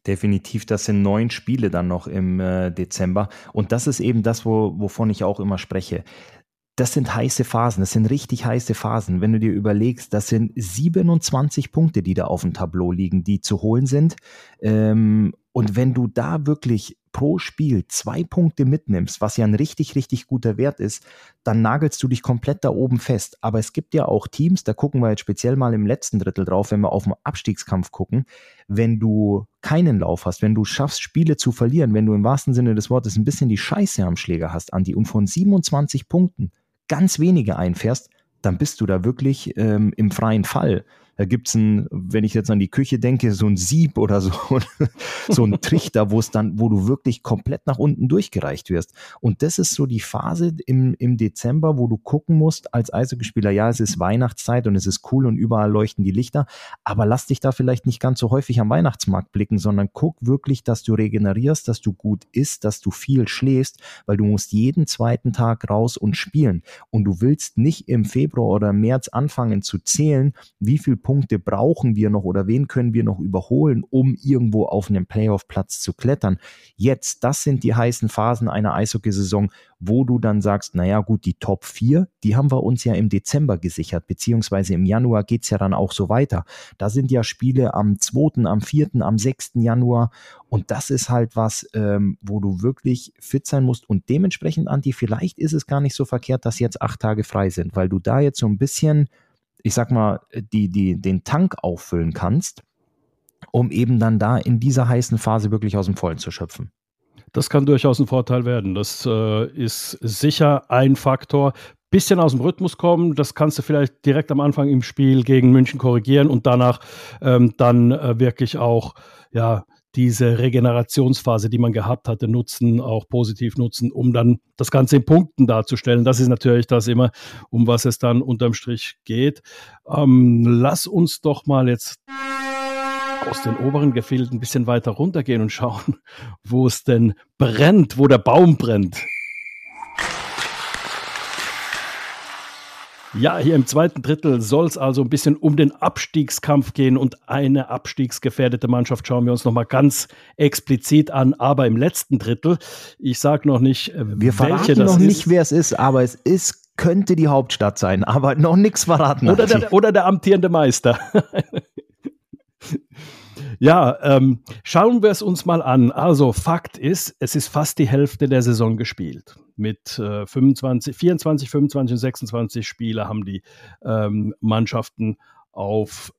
Definitiv, das sind neun Spiele dann noch im äh, Dezember. Und das ist eben das, wo, wovon ich auch immer spreche das sind heiße Phasen, das sind richtig heiße Phasen. Wenn du dir überlegst, das sind 27 Punkte, die da auf dem Tableau liegen, die zu holen sind. Ähm, und wenn du da wirklich pro Spiel zwei Punkte mitnimmst, was ja ein richtig, richtig guter Wert ist, dann nagelst du dich komplett da oben fest. Aber es gibt ja auch Teams, da gucken wir jetzt speziell mal im letzten Drittel drauf, wenn wir auf den Abstiegskampf gucken, wenn du keinen Lauf hast, wenn du schaffst, Spiele zu verlieren, wenn du im wahrsten Sinne des Wortes ein bisschen die Scheiße am Schläger hast, Andi, und von 27 Punkten ganz wenige einfährst, dann bist du da wirklich ähm, im freien Fall. Da gibt es ein, wenn ich jetzt an die Küche denke, so ein Sieb oder so, so ein Trichter, wo es dann, wo du wirklich komplett nach unten durchgereicht wirst. Und das ist so die Phase im, im Dezember, wo du gucken musst als Eishockeyspieler, ja, es ist Weihnachtszeit und es ist cool und überall leuchten die Lichter, aber lass dich da vielleicht nicht ganz so häufig am Weihnachtsmarkt blicken, sondern guck wirklich, dass du regenerierst, dass du gut isst, dass du viel schläfst, weil du musst jeden zweiten Tag raus und spielen. Und du willst nicht im Februar oder März anfangen zu zählen, wie viel Punkte brauchen wir noch oder wen können wir noch überholen, um irgendwo auf einen Playoff-Platz zu klettern. Jetzt, das sind die heißen Phasen einer Eishockeysaison, wo du dann sagst, naja gut, die Top 4, die haben wir uns ja im Dezember gesichert, beziehungsweise im Januar geht es ja dann auch so weiter. Da sind ja Spiele am 2., am 4., am 6. Januar und das ist halt was, ähm, wo du wirklich fit sein musst und dementsprechend, Anti, vielleicht ist es gar nicht so verkehrt, dass jetzt acht Tage frei sind, weil du da jetzt so ein bisschen ich sag mal, die, die, den Tank auffüllen kannst, um eben dann da in dieser heißen Phase wirklich aus dem Vollen zu schöpfen. Das kann durchaus ein Vorteil werden. Das äh, ist sicher ein Faktor. Bisschen aus dem Rhythmus kommen, das kannst du vielleicht direkt am Anfang im Spiel gegen München korrigieren und danach ähm, dann äh, wirklich auch ja, diese Regenerationsphase, die man gehabt hatte, nutzen, auch positiv nutzen, um dann das Ganze in Punkten darzustellen. Das ist natürlich das immer, um was es dann unterm Strich geht. Ähm, lass uns doch mal jetzt aus den oberen Gefilden ein bisschen weiter runtergehen und schauen, wo es denn brennt, wo der Baum brennt. Ja, hier im zweiten Drittel soll es also ein bisschen um den Abstiegskampf gehen und eine abstiegsgefährdete Mannschaft schauen wir uns nochmal ganz explizit an, aber im letzten Drittel. Ich sage noch nicht, äh, wir verraten noch ist. nicht, wer es ist, aber es ist könnte die Hauptstadt sein, aber noch nichts verraten. Oder der, oder der amtierende Meister. Ja, ähm, schauen wir es uns mal an. Also Fakt ist, es ist fast die Hälfte der Saison gespielt. Mit äh, 25, 24, 25 und 26 Spiele haben die ähm, Mannschaften auf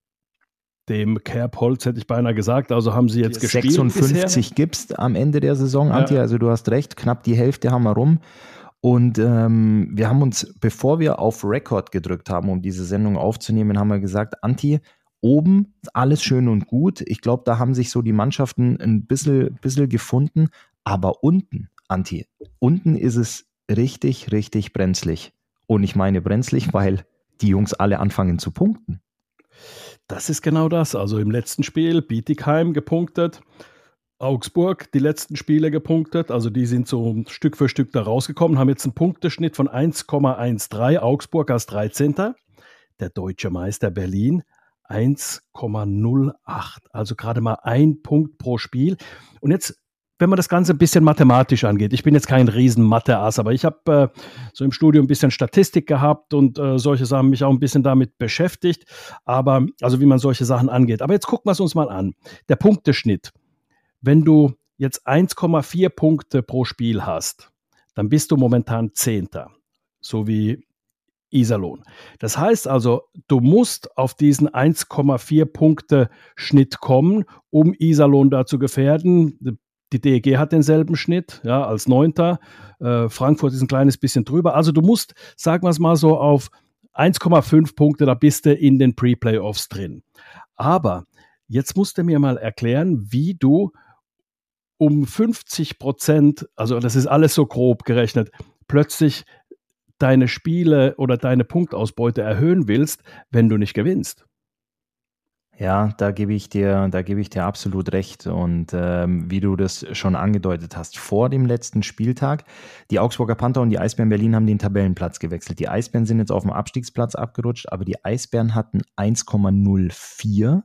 dem Kerbholz, hätte ich beinahe gesagt. Also haben sie jetzt gespielt. 56 gibst am Ende der Saison, Antje. Ja. Also du hast recht, knapp die Hälfte haben wir rum. Und ähm, wir haben uns, bevor wir auf Record gedrückt haben, um diese Sendung aufzunehmen, haben wir gesagt, Anti, Oben alles schön und gut. Ich glaube, da haben sich so die Mannschaften ein bisschen, bisschen gefunden. Aber unten, Anti, unten ist es richtig, richtig brenzlig. Und ich meine brenzlig, weil die Jungs alle anfangen zu punkten. Das ist genau das. Also im letzten Spiel Bietigheim gepunktet, Augsburg die letzten Spiele gepunktet. Also die sind so Stück für Stück da rausgekommen, haben jetzt einen Punkteschnitt von 1,13. Augsburg als 13. Der deutsche Meister Berlin 1,08. Also gerade mal ein Punkt pro Spiel. Und jetzt wenn man das Ganze ein bisschen mathematisch angeht, ich bin jetzt kein riesen Mathe-Ass, aber ich habe äh, so im Studium ein bisschen Statistik gehabt und äh, solche Sachen mich auch ein bisschen damit beschäftigt, aber also wie man solche Sachen angeht. Aber jetzt gucken wir es uns mal an. Der Punkteschnitt. Wenn du jetzt 1,4 Punkte pro Spiel hast, dann bist du momentan Zehnter, so wie Iserlohn. Das heißt also, du musst auf diesen 1,4 Punkte Schnitt kommen, um Iserlohn da zu gefährden. Die DEG hat denselben Schnitt, ja, als Neunter. Äh, Frankfurt ist ein kleines bisschen drüber. Also du musst, sagen wir es mal so, auf 1,5 Punkte, da bist du in den Pre-Playoffs drin. Aber jetzt musst du mir mal erklären, wie du um 50 Prozent, also das ist alles so grob gerechnet, plötzlich deine Spiele oder deine Punktausbeute erhöhen willst, wenn du nicht gewinnst. Ja, da gebe ich dir, da gebe ich dir absolut recht. Und ähm, wie du das schon angedeutet hast, vor dem letzten Spieltag, die Augsburger Panther und die Eisbären Berlin haben den Tabellenplatz gewechselt. Die Eisbären sind jetzt auf dem Abstiegsplatz abgerutscht, aber die Eisbären hatten 1,04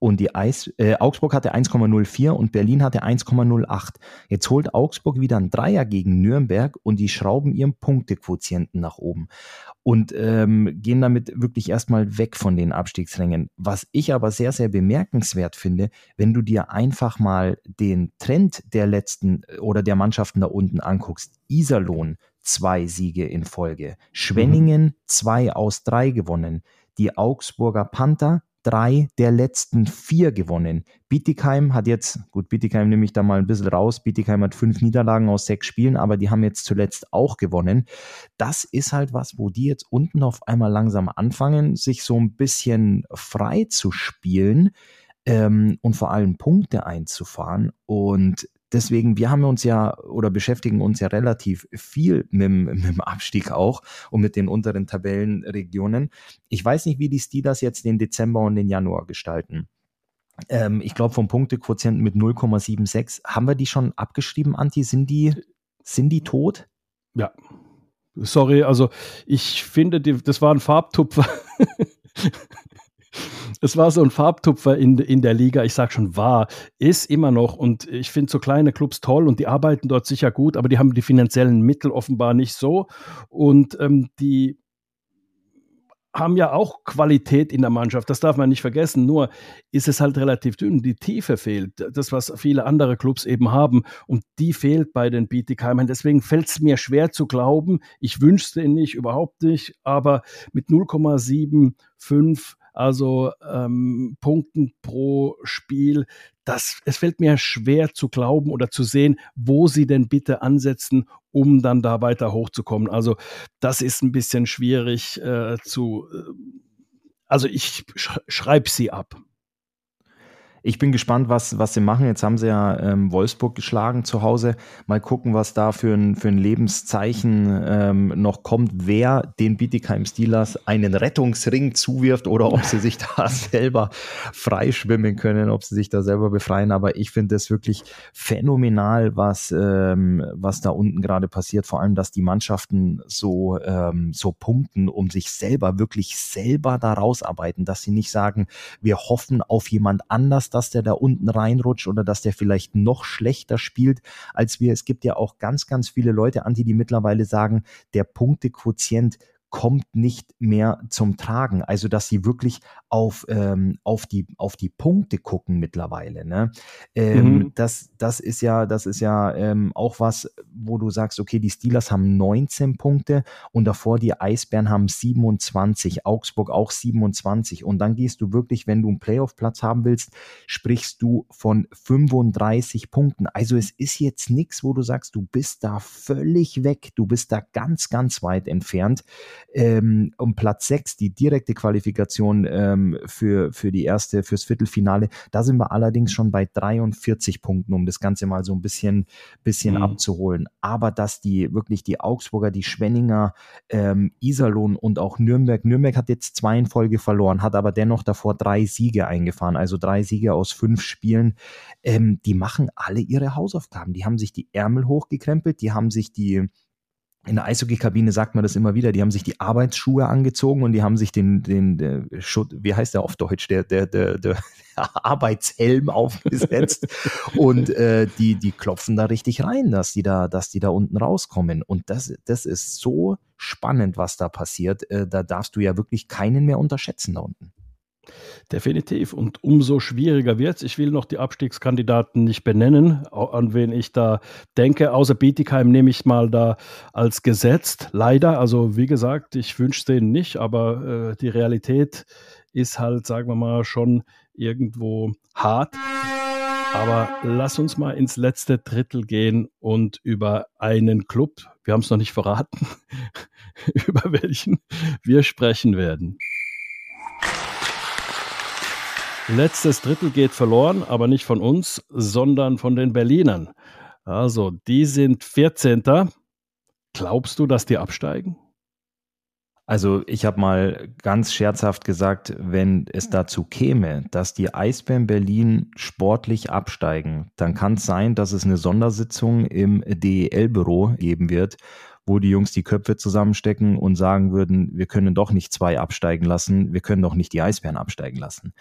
und die Eis, äh, Augsburg hatte 1,04 und Berlin hatte 1,08. Jetzt holt Augsburg wieder ein Dreier gegen Nürnberg und die schrauben ihren Punktequotienten nach oben und ähm, gehen damit wirklich erstmal weg von den Abstiegsrängen. Was ich aber sehr, sehr bemerkenswert finde, wenn du dir einfach mal den Trend der letzten äh, oder der Mannschaften da unten anguckst. Iserlohn zwei Siege in Folge, Schwenningen mhm. zwei aus drei gewonnen, die Augsburger Panther drei der letzten vier gewonnen. Bietigheim hat jetzt, gut, Bietigheim nehme ich da mal ein bisschen raus. Bietigheim hat fünf Niederlagen aus sechs Spielen, aber die haben jetzt zuletzt auch gewonnen. Das ist halt was, wo die jetzt unten auf einmal langsam anfangen, sich so ein bisschen frei zu spielen ähm, und vor allem Punkte einzufahren. Und Deswegen, wir haben uns ja oder beschäftigen uns ja relativ viel mit, mit dem Abstieg auch und mit den unteren Tabellenregionen. Ich weiß nicht, wie die Steelers jetzt den Dezember und den Januar gestalten. Ähm, ich glaube, vom Punktequotienten mit 0,76. Haben wir die schon abgeschrieben, Anti? Sind die, sind die tot? Ja. Sorry, also ich finde, die, das war ein Farbtupfer. Es war so ein Farbtupfer in, in der Liga. Ich sage schon, war, ist immer noch. Und ich finde so kleine Clubs toll und die arbeiten dort sicher gut, aber die haben die finanziellen Mittel offenbar nicht so. Und ähm, die haben ja auch Qualität in der Mannschaft, das darf man nicht vergessen. Nur ist es halt relativ dünn. Die Tiefe fehlt. Das, was viele andere Clubs eben haben. Und die fehlt bei den Bietigheimern. Deswegen fällt es mir schwer zu glauben. Ich wünschte ihn nicht, überhaupt nicht. Aber mit 0,75 also ähm, Punkten pro Spiel. Das, es fällt mir schwer zu glauben oder zu sehen, wo sie denn bitte ansetzen, um dann da weiter hochzukommen. Also das ist ein bisschen schwierig äh, zu. Äh, also ich sch schreibe sie ab. Ich bin gespannt, was, was sie machen. Jetzt haben sie ja ähm, Wolfsburg geschlagen zu Hause. Mal gucken, was da für ein, für ein Lebenszeichen ähm, noch kommt, wer den Bietigheim Steelers einen Rettungsring zuwirft oder ob sie sich da selber freischwimmen können, ob sie sich da selber befreien. Aber ich finde es wirklich phänomenal, was, ähm, was da unten gerade passiert. Vor allem, dass die Mannschaften so, ähm, so punkten, um sich selber, wirklich selber da rausarbeiten, dass sie nicht sagen, wir hoffen auf jemand anders dass der da unten reinrutscht oder dass der vielleicht noch schlechter spielt als wir. Es gibt ja auch ganz, ganz viele Leute, Anti, die mittlerweile sagen, der Punktequotient kommt nicht mehr zum Tragen. Also, dass sie wirklich auf, ähm, auf, die, auf die Punkte gucken mittlerweile. Ne? Ähm, mhm. das, das ist ja, das ist ja ähm, auch was, wo du sagst, okay, die Steelers haben 19 Punkte und davor die Eisbären haben 27, Augsburg auch 27. Und dann gehst du wirklich, wenn du einen Playoff-Platz haben willst, sprichst du von 35 Punkten. Also es ist jetzt nichts, wo du sagst, du bist da völlig weg, du bist da ganz, ganz weit entfernt. Ähm, um Platz 6, die direkte Qualifikation ähm, für, für die erste, fürs Viertelfinale. Da sind wir allerdings schon bei 43 Punkten, um das Ganze mal so ein bisschen, bisschen mhm. abzuholen. Aber dass die wirklich die Augsburger, die Schwenninger, ähm, Iserlohn und auch Nürnberg, Nürnberg hat jetzt zwei in Folge verloren, hat aber dennoch davor drei Siege eingefahren, also drei Siege aus fünf Spielen. Ähm, die machen alle ihre Hausaufgaben. Die haben sich die Ärmel hochgekrempelt, die haben sich die in der Eishockey-Kabine sagt man das immer wieder, die haben sich die Arbeitsschuhe angezogen und die haben sich den, den, den Schutt, wie heißt der auf Deutsch, der, der, der, der Arbeitshelm aufgesetzt und äh, die, die klopfen da richtig rein, dass die da, dass die da unten rauskommen. Und das, das ist so spannend, was da passiert. Äh, da darfst du ja wirklich keinen mehr unterschätzen da unten. Definitiv. Und umso schwieriger wird es. Ich will noch die Abstiegskandidaten nicht benennen, an wen ich da denke. Außer Bietigheim nehme ich mal da als gesetzt. Leider. Also wie gesagt, ich wünsche es denen nicht, aber äh, die Realität ist halt, sagen wir mal, schon irgendwo hart. Aber lass uns mal ins letzte Drittel gehen und über einen Club, wir haben es noch nicht verraten, über welchen wir sprechen werden. Letztes Drittel geht verloren, aber nicht von uns, sondern von den Berlinern. Also, die sind 14. Glaubst du, dass die absteigen? Also ich habe mal ganz scherzhaft gesagt, wenn es dazu käme, dass die Eisbären Berlin sportlich absteigen, dann kann es sein, dass es eine Sondersitzung im DEL-Büro geben wird, wo die Jungs die Köpfe zusammenstecken und sagen würden, wir können doch nicht zwei absteigen lassen, wir können doch nicht die Eisbären absteigen lassen.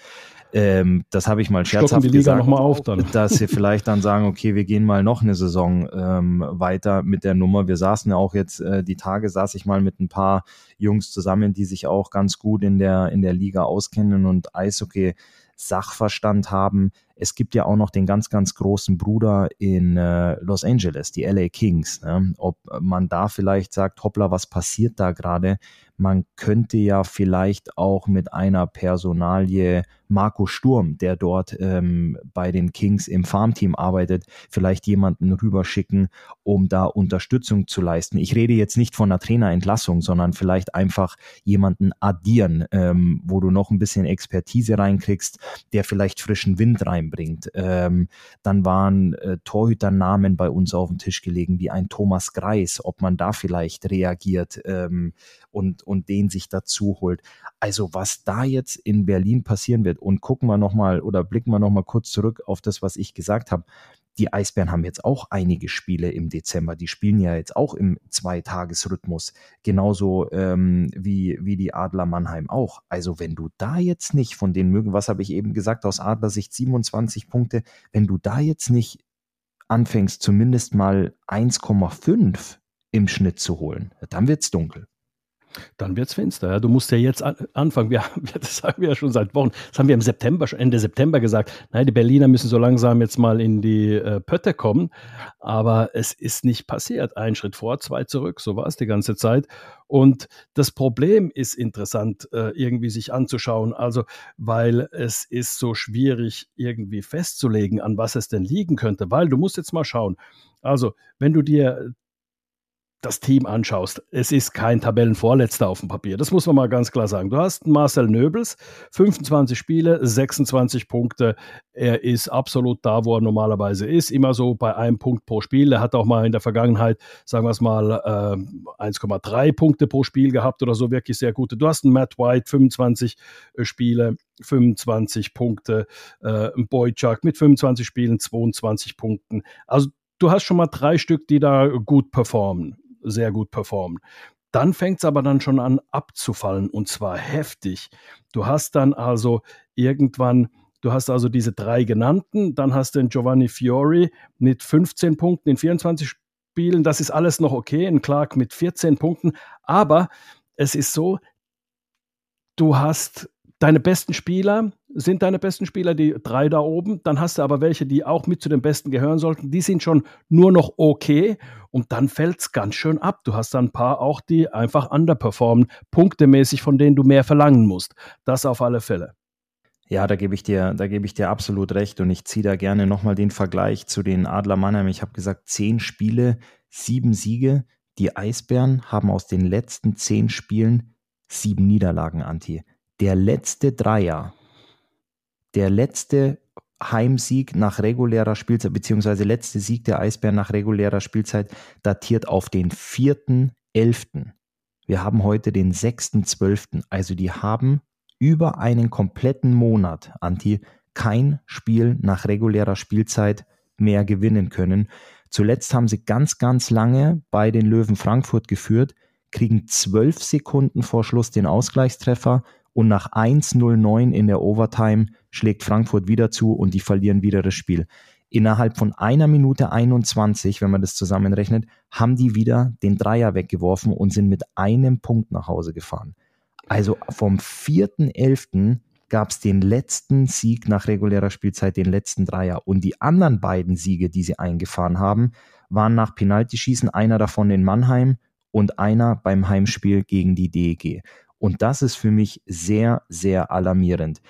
Ähm, das habe ich mal scherzhaft die Liga gesagt, noch mal auf dann. dass sie vielleicht dann sagen, okay, wir gehen mal noch eine Saison ähm, weiter mit der Nummer. Wir saßen ja auch jetzt, äh, die Tage saß ich mal mit ein paar Jungs zusammen, die sich auch ganz gut in der, in der Liga auskennen und Eishockey Sachverstand haben. Es gibt ja auch noch den ganz, ganz großen Bruder in äh, Los Angeles, die LA Kings. Ne? Ob man da vielleicht sagt, hoppla, was passiert da gerade? Man könnte ja vielleicht auch mit einer Personalie Marco Sturm, der dort ähm, bei den Kings im Farmteam arbeitet, vielleicht jemanden rüberschicken, um da Unterstützung zu leisten. Ich rede jetzt nicht von einer Trainerentlassung, sondern vielleicht einfach jemanden addieren, ähm, wo du noch ein bisschen Expertise reinkriegst, der vielleicht frischen Wind reinbringt. Ähm, dann waren äh, Torhüternamen bei uns auf dem Tisch gelegen, wie ein Thomas Greis, ob man da vielleicht reagiert ähm, und, und den sich dazu holt. Also was da jetzt in Berlin passieren wird, und gucken wir nochmal oder blicken wir nochmal kurz zurück auf das, was ich gesagt habe. Die Eisbären haben jetzt auch einige Spiele im Dezember. Die spielen ja jetzt auch im Zweitagesrhythmus. Genauso ähm, wie, wie die Adler Mannheim auch. Also wenn du da jetzt nicht von den mögen, was habe ich eben gesagt, aus Adler Sicht 27 Punkte, wenn du da jetzt nicht anfängst, zumindest mal 1,5 im Schnitt zu holen, dann wird es dunkel. Dann wird es finster. Ja. Du musst ja jetzt an, anfangen. Wir, das sagen wir ja schon seit Wochen. Das haben wir im September, Ende September gesagt. Nein, die Berliner müssen so langsam jetzt mal in die äh, Pötte kommen. Aber es ist nicht passiert. Ein Schritt vor, zwei zurück. So war es die ganze Zeit. Und das Problem ist interessant, äh, irgendwie sich anzuschauen. Also, weil es ist so schwierig, irgendwie festzulegen, an was es denn liegen könnte. Weil du musst jetzt mal schauen. Also, wenn du dir das Team anschaust, es ist kein Tabellenvorletzter auf dem Papier. Das muss man mal ganz klar sagen. Du hast Marcel Nöbels, 25 Spiele, 26 Punkte. Er ist absolut da, wo er normalerweise ist. Immer so bei einem Punkt pro Spiel. Er hat auch mal in der Vergangenheit, sagen wir es mal, äh, 1,3 Punkte pro Spiel gehabt oder so. Wirklich sehr gute. Du hast einen Matt White, 25 äh, Spiele, 25 Punkte. Äh, ein Boychuk mit 25 Spielen, 22 Punkten. Also du hast schon mal drei Stück, die da gut performen sehr gut performen. Dann fängt es aber dann schon an abzufallen und zwar heftig. Du hast dann also irgendwann, du hast also diese drei genannten, dann hast du den Giovanni Fiori mit 15 Punkten in 24 Spielen. Das ist alles noch okay. Ein Clark mit 14 Punkten. Aber es ist so, du hast deine besten Spieler sind deine besten Spieler, die drei da oben. Dann hast du aber welche, die auch mit zu den besten gehören sollten. Die sind schon nur noch okay. Und dann fällt es ganz schön ab. Du hast dann ein paar auch, die einfach underperformen, punktemäßig, von denen du mehr verlangen musst. Das auf alle Fälle. Ja, da gebe ich dir, da gebe ich dir absolut recht. Und ich ziehe da gerne nochmal den Vergleich zu den Adler Mannheim. Ich habe gesagt, zehn Spiele, sieben Siege die Eisbären haben aus den letzten zehn Spielen sieben Niederlagen, Anti. Der letzte Dreier, der letzte Heimsieg nach regulärer Spielzeit, beziehungsweise letzte Sieg der Eisbären nach regulärer Spielzeit, datiert auf den 4.11. Wir haben heute den 6.12. Also die haben über einen kompletten Monat, Anti, kein Spiel nach regulärer Spielzeit mehr gewinnen können. Zuletzt haben sie ganz, ganz lange bei den Löwen Frankfurt geführt, kriegen zwölf Sekunden vor Schluss den Ausgleichstreffer und nach 1-0-9 in der Overtime schlägt Frankfurt wieder zu und die verlieren wieder das Spiel. Innerhalb von einer Minute 21, wenn man das zusammenrechnet, haben die wieder den Dreier weggeworfen und sind mit einem Punkt nach Hause gefahren. Also vom 4.11. gab es den letzten Sieg nach regulärer Spielzeit, den letzten Dreier. Und die anderen beiden Siege, die sie eingefahren haben, waren nach Penaltyschießen, einer davon in Mannheim und einer beim Heimspiel gegen die DEG. Und das ist für mich sehr, sehr alarmierend.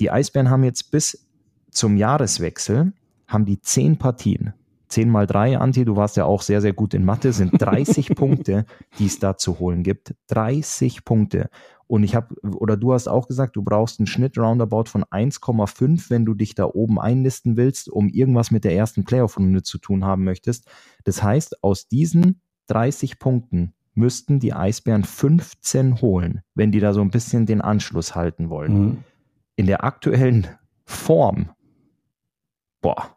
Die Eisbären haben jetzt bis zum Jahreswechsel, haben die zehn Partien. Zehn mal drei, Anti, du warst ja auch sehr, sehr gut in Mathe, sind 30 Punkte, die es da zu holen gibt. 30 Punkte. Und ich habe, oder du hast auch gesagt, du brauchst einen Schnitt roundabout von 1,5, wenn du dich da oben einlisten willst, um irgendwas mit der ersten Playoff-Runde zu tun haben möchtest. Das heißt, aus diesen 30 Punkten müssten die Eisbären 15 holen, wenn die da so ein bisschen den Anschluss halten wollen. Mhm. In der aktuellen Form, boah,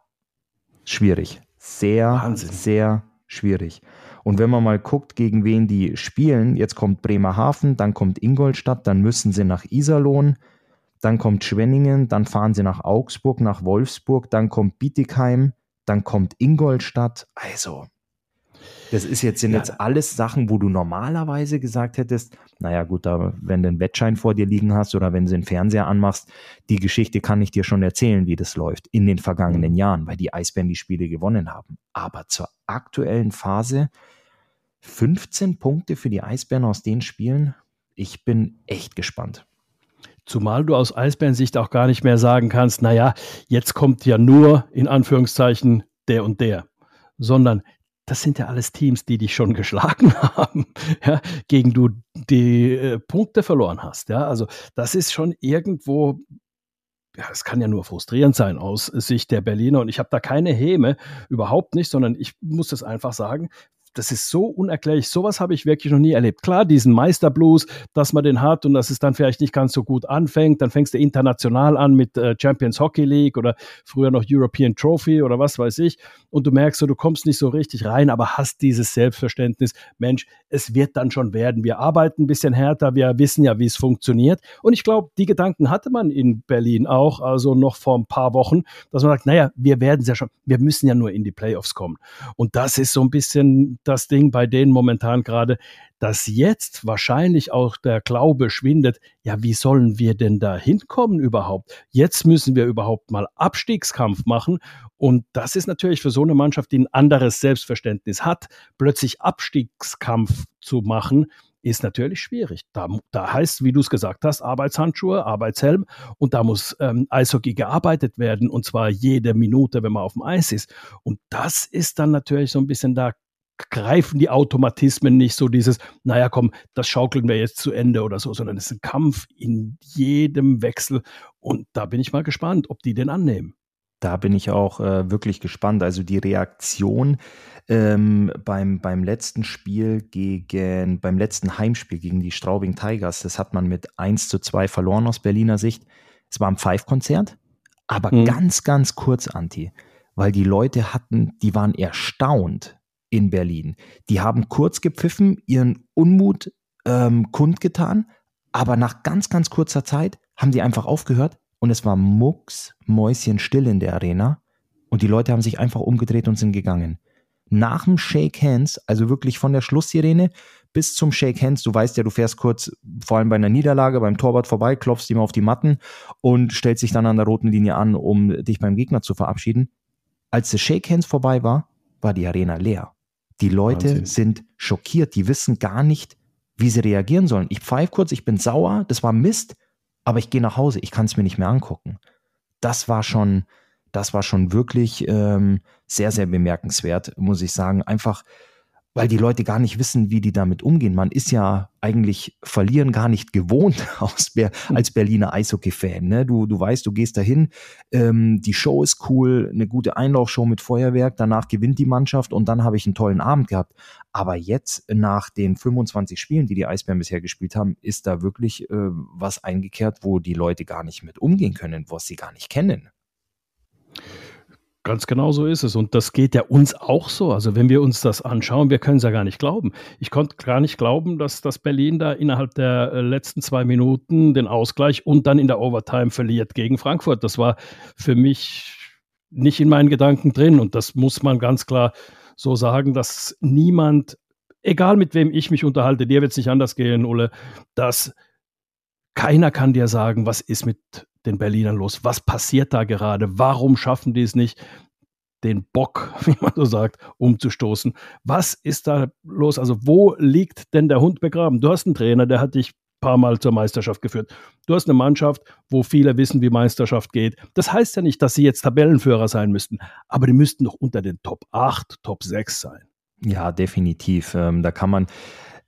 schwierig. Sehr, Wahnsinn. sehr schwierig. Und wenn man mal guckt, gegen wen die spielen, jetzt kommt Bremerhaven, dann kommt Ingolstadt, dann müssen sie nach Iserlohn, dann kommt Schwenningen, dann fahren sie nach Augsburg, nach Wolfsburg, dann kommt Bietigheim, dann kommt Ingolstadt. Also, das ist jetzt, sind ja. jetzt alles Sachen, wo du normalerweise gesagt hättest, naja gut, da, wenn du einen Wettschein vor dir liegen hast oder wenn du den Fernseher anmachst, die Geschichte kann ich dir schon erzählen, wie das läuft in den vergangenen mhm. Jahren, weil die Eisbären die Spiele gewonnen haben. Aber zur aktuellen Phase 15 Punkte für die Eisbären aus den Spielen, ich bin echt gespannt. Zumal du aus Eisbärensicht auch gar nicht mehr sagen kannst, naja, jetzt kommt ja nur in Anführungszeichen der und der, sondern das sind ja alles Teams, die dich schon geschlagen haben, ja, gegen du die äh, Punkte verloren hast. Ja, also das ist schon irgendwo, ja, es kann ja nur frustrierend sein aus Sicht der Berliner und ich habe da keine Häme, überhaupt nicht, sondern ich muss das einfach sagen, das ist so unerklärlich. Sowas habe ich wirklich noch nie erlebt. Klar, diesen Meisterblues, dass man den hat und dass es dann vielleicht nicht ganz so gut anfängt. Dann fängst du international an mit äh, Champions Hockey League oder früher noch European Trophy oder was weiß ich. Und du merkst so, du kommst nicht so richtig rein, aber hast dieses Selbstverständnis. Mensch, es wird dann schon werden. Wir arbeiten ein bisschen härter. Wir wissen ja, wie es funktioniert. Und ich glaube, die Gedanken hatte man in Berlin auch, also noch vor ein paar Wochen, dass man sagt, naja, wir werden es ja schon, wir müssen ja nur in die Playoffs kommen. Und das ist so ein bisschen das Ding bei denen momentan gerade, dass jetzt wahrscheinlich auch der Glaube schwindet, ja, wie sollen wir denn da hinkommen überhaupt? Jetzt müssen wir überhaupt mal Abstiegskampf machen. Und das ist natürlich für so eine Mannschaft, die ein anderes Selbstverständnis hat, plötzlich Abstiegskampf zu machen, ist natürlich schwierig. Da, da heißt, wie du es gesagt hast, Arbeitshandschuhe, Arbeitshelm und da muss ähm, Eishockey gearbeitet werden und zwar jede Minute, wenn man auf dem Eis ist. Und das ist dann natürlich so ein bisschen da greifen die Automatismen nicht so dieses, naja, komm, das schaukeln wir jetzt zu Ende oder so, sondern es ist ein Kampf in jedem Wechsel. Und da bin ich mal gespannt, ob die den annehmen. Da bin ich auch äh, wirklich gespannt. Also die Reaktion ähm, beim, beim letzten Spiel gegen, beim letzten Heimspiel gegen die Straubing Tigers, das hat man mit 1 zu 2 verloren aus Berliner Sicht. Es war ein Pfeifkonzert, aber mhm. ganz, ganz kurz, Anti, weil die Leute hatten, die waren erstaunt, in Berlin. Die haben kurz gepfiffen, ihren Unmut ähm, kundgetan, aber nach ganz, ganz kurzer Zeit haben die einfach aufgehört und es war mucks, Mäuschen still in der Arena und die Leute haben sich einfach umgedreht und sind gegangen. Nach dem Shake Hands, also wirklich von der Schlusssirene bis zum Shake Hands, du weißt ja, du fährst kurz, vor allem bei einer Niederlage, beim Torwart vorbei, klopfst ihm auf die Matten und stellst dich dann an der roten Linie an, um dich beim Gegner zu verabschieden. Als das Shake Hands vorbei war, war die Arena leer. Die Leute Wahnsinn. sind schockiert, die wissen gar nicht, wie sie reagieren sollen. Ich pfeife kurz, ich bin sauer, das war Mist, aber ich gehe nach Hause, ich kann es mir nicht mehr angucken. Das war schon, das war schon wirklich ähm, sehr, sehr bemerkenswert, muss ich sagen. Einfach weil die Leute gar nicht wissen, wie die damit umgehen. Man ist ja eigentlich verlieren gar nicht gewohnt aus Ber als Berliner Eishockey-Fan. Ne? Du, du weißt, du gehst dahin, ähm, die Show ist cool, eine gute Einlaufshow mit Feuerwerk, danach gewinnt die Mannschaft und dann habe ich einen tollen Abend gehabt. Aber jetzt, nach den 25 Spielen, die die Eisbären bisher gespielt haben, ist da wirklich äh, was eingekehrt, wo die Leute gar nicht mit umgehen können, was sie gar nicht kennen. Ganz genau so ist es. Und das geht ja uns auch so. Also wenn wir uns das anschauen, wir können es ja gar nicht glauben. Ich konnte gar nicht glauben, dass das Berlin da innerhalb der äh, letzten zwei Minuten den Ausgleich und dann in der Overtime verliert gegen Frankfurt. Das war für mich nicht in meinen Gedanken drin. Und das muss man ganz klar so sagen, dass niemand, egal mit wem ich mich unterhalte, dir wird es nicht anders gehen, Ulle, dass keiner kann dir sagen, was ist mit den Berlinern los? Was passiert da gerade? Warum schaffen die es nicht, den Bock, wie man so sagt, umzustoßen? Was ist da los? Also wo liegt denn der Hund begraben? Du hast einen Trainer, der hat dich ein paar Mal zur Meisterschaft geführt. Du hast eine Mannschaft, wo viele wissen, wie Meisterschaft geht. Das heißt ja nicht, dass sie jetzt Tabellenführer sein müssten, aber die müssten doch unter den Top 8, Top 6 sein. Ja, definitiv. Ähm, da kann man,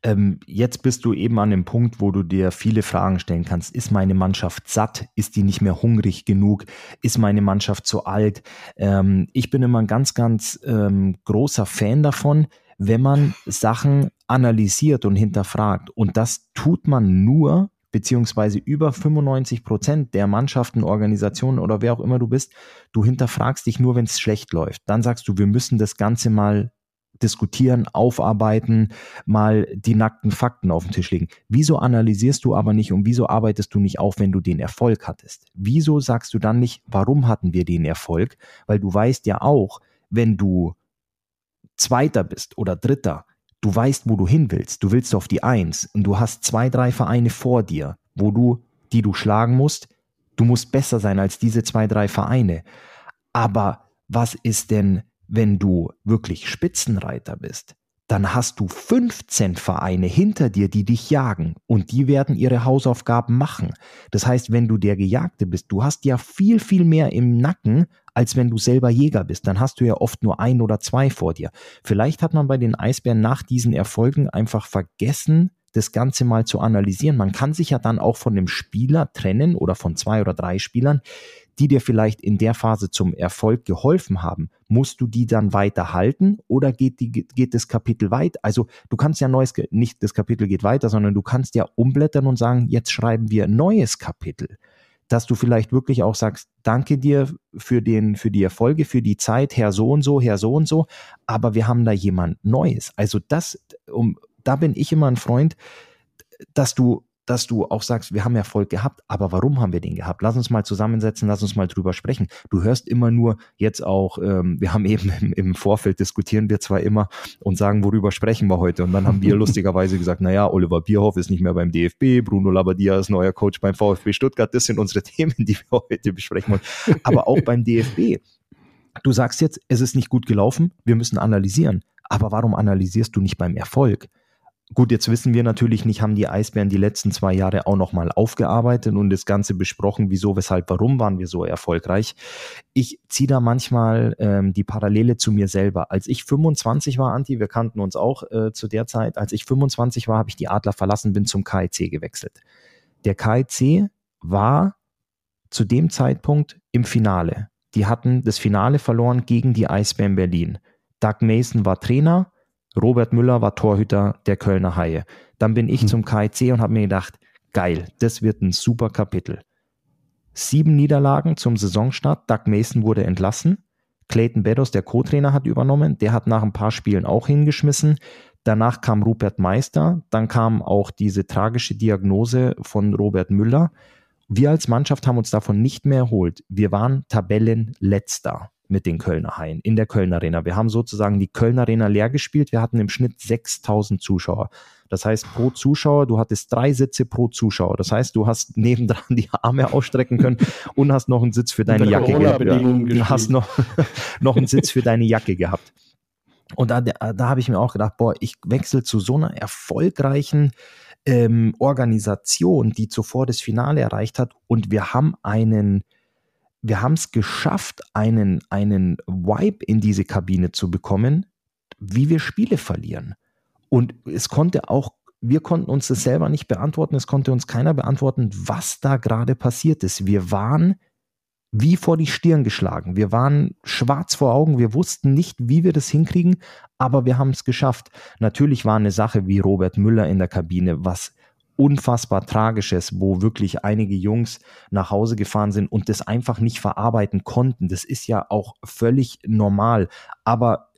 ähm, jetzt bist du eben an dem Punkt, wo du dir viele Fragen stellen kannst. Ist meine Mannschaft satt? Ist die nicht mehr hungrig genug? Ist meine Mannschaft zu alt? Ähm, ich bin immer ein ganz, ganz ähm, großer Fan davon, wenn man Sachen analysiert und hinterfragt. Und das tut man nur, beziehungsweise über 95 Prozent der Mannschaften, Organisationen oder wer auch immer du bist, du hinterfragst dich nur, wenn es schlecht läuft. Dann sagst du, wir müssen das Ganze mal diskutieren, aufarbeiten, mal die nackten Fakten auf den Tisch legen. Wieso analysierst du aber nicht und wieso arbeitest du nicht auf, wenn du den Erfolg hattest? Wieso sagst du dann nicht, warum hatten wir den Erfolg? Weil du weißt ja auch, wenn du Zweiter bist oder Dritter, du weißt, wo du hin willst. Du willst auf die Eins und du hast zwei, drei Vereine vor dir, wo du, die du schlagen musst. Du musst besser sein als diese zwei, drei Vereine. Aber was ist denn wenn du wirklich Spitzenreiter bist, dann hast du 15 Vereine hinter dir, die dich jagen und die werden ihre Hausaufgaben machen. Das heißt, wenn du der Gejagte bist, du hast ja viel, viel mehr im Nacken, als wenn du selber Jäger bist. Dann hast du ja oft nur ein oder zwei vor dir. Vielleicht hat man bei den Eisbären nach diesen Erfolgen einfach vergessen, das Ganze mal zu analysieren. Man kann sich ja dann auch von dem Spieler trennen oder von zwei oder drei Spielern, die dir vielleicht in der Phase zum Erfolg geholfen haben, musst du die dann weiter halten oder geht, die, geht das Kapitel weit? Also du kannst ja neues, nicht das Kapitel geht weiter, sondern du kannst ja umblättern und sagen, jetzt schreiben wir neues Kapitel. Dass du vielleicht wirklich auch sagst, danke dir für den, für die Erfolge, für die Zeit, Herr so und so, Herr so und so, aber wir haben da jemand Neues. Also das, um, da bin ich immer ein Freund, dass du dass du auch sagst, wir haben Erfolg gehabt, aber warum haben wir den gehabt? Lass uns mal zusammensetzen, lass uns mal drüber sprechen. Du hörst immer nur jetzt auch, ähm, wir haben eben im, im, Vorfeld diskutieren wir zwar immer und sagen, worüber sprechen wir heute? Und dann haben wir lustigerweise gesagt, naja, Oliver Bierhoff ist nicht mehr beim DFB, Bruno Labbadia ist neuer Coach beim VfB Stuttgart. Das sind unsere Themen, die wir heute besprechen wollen. Aber auch beim DFB. Du sagst jetzt, es ist nicht gut gelaufen, wir müssen analysieren. Aber warum analysierst du nicht beim Erfolg? Gut, jetzt wissen wir natürlich nicht, haben die Eisbären die letzten zwei Jahre auch nochmal aufgearbeitet und das Ganze besprochen, wieso, weshalb, warum waren wir so erfolgreich. Ich ziehe da manchmal ähm, die Parallele zu mir selber. Als ich 25 war, Anti, wir kannten uns auch äh, zu der Zeit, als ich 25 war, habe ich die Adler verlassen, bin zum KIC gewechselt. Der KIC war zu dem Zeitpunkt im Finale. Die hatten das Finale verloren gegen die Eisbären Berlin. Doug Mason war Trainer, Robert Müller war Torhüter der Kölner Haie. Dann bin ich mhm. zum KIC und habe mir gedacht, geil, das wird ein super Kapitel. Sieben Niederlagen zum Saisonstart. Doug Mason wurde entlassen. Clayton Beddos, der Co-Trainer, hat übernommen. Der hat nach ein paar Spielen auch hingeschmissen. Danach kam Rupert Meister. Dann kam auch diese tragische Diagnose von Robert Müller. Wir als Mannschaft haben uns davon nicht mehr erholt. Wir waren Tabellenletzter mit den Kölner Haien in der Kölner Arena. Wir haben sozusagen die Kölner Arena leer gespielt. Wir hatten im Schnitt 6000 Zuschauer. Das heißt, pro Zuschauer, du hattest drei Sitze pro Zuschauer. Das heißt, du hast nebendran die Arme ausstrecken können und hast noch einen Sitz für deine Jacke gehabt. Du hast noch, noch einen Sitz für deine Jacke gehabt. Und da, da habe ich mir auch gedacht, boah, ich wechsle zu so einer erfolgreichen ähm, Organisation, die zuvor das Finale erreicht hat. Und wir haben einen, wir haben es geschafft, einen, einen Vibe in diese Kabine zu bekommen, wie wir Spiele verlieren. Und es konnte auch, wir konnten uns das selber nicht beantworten, es konnte uns keiner beantworten, was da gerade passiert ist. Wir waren wie vor die Stirn geschlagen. Wir waren schwarz vor Augen, wir wussten nicht, wie wir das hinkriegen, aber wir haben es geschafft. Natürlich war eine Sache wie Robert Müller in der Kabine, was unfassbar Tragisches, wo wirklich einige Jungs nach Hause gefahren sind und das einfach nicht verarbeiten konnten. Das ist ja auch völlig normal. Aber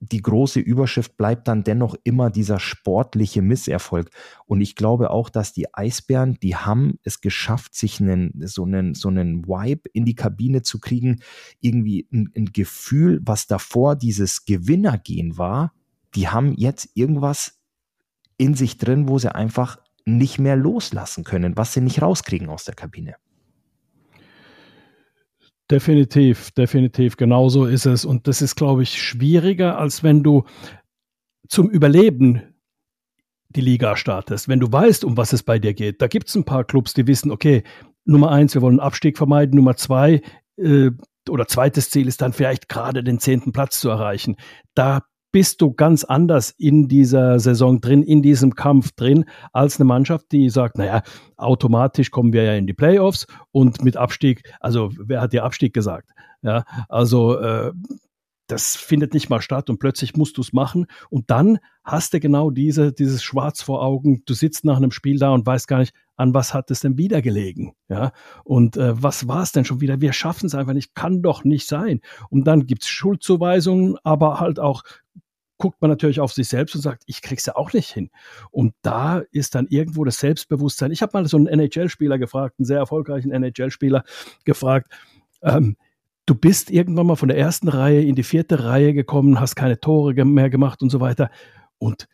die große Überschrift bleibt dann dennoch immer dieser sportliche Misserfolg. Und ich glaube auch, dass die Eisbären, die haben es geschafft, sich einen, so einen, so einen Vibe in die Kabine zu kriegen, irgendwie ein, ein Gefühl, was davor dieses Gewinnergehen war, die haben jetzt irgendwas in sich drin, wo sie einfach nicht mehr loslassen können, was sie nicht rauskriegen aus der Kabine. Definitiv, definitiv, genauso ist es. Und das ist, glaube ich, schwieriger, als wenn du zum Überleben die Liga startest. Wenn du weißt, um was es bei dir geht. Da gibt es ein paar Clubs, die wissen, okay, Nummer eins, wir wollen Abstieg vermeiden. Nummer zwei, äh, oder zweites Ziel ist dann vielleicht gerade den zehnten Platz zu erreichen. Da bist du ganz anders in dieser Saison drin, in diesem Kampf drin, als eine Mannschaft, die sagt, naja, automatisch kommen wir ja in die Playoffs und mit Abstieg, also wer hat dir Abstieg gesagt? Ja, also äh, das findet nicht mal statt und plötzlich musst du es machen und dann hast du genau diese, dieses Schwarz vor Augen. Du sitzt nach einem Spiel da und weißt gar nicht, an was hat es denn wieder gelegen? Ja, und äh, was war es denn schon wieder? Wir schaffen es einfach nicht, kann doch nicht sein. Und dann gibt es Schuldzuweisungen, aber halt auch guckt man natürlich auf sich selbst und sagt, ich krieg's ja auch nicht hin. Und da ist dann irgendwo das Selbstbewusstsein. Ich habe mal so einen NHL-Spieler gefragt, einen sehr erfolgreichen NHL-Spieler gefragt, ähm, du bist irgendwann mal von der ersten Reihe in die vierte Reihe gekommen, hast keine Tore mehr gemacht und so weiter. Und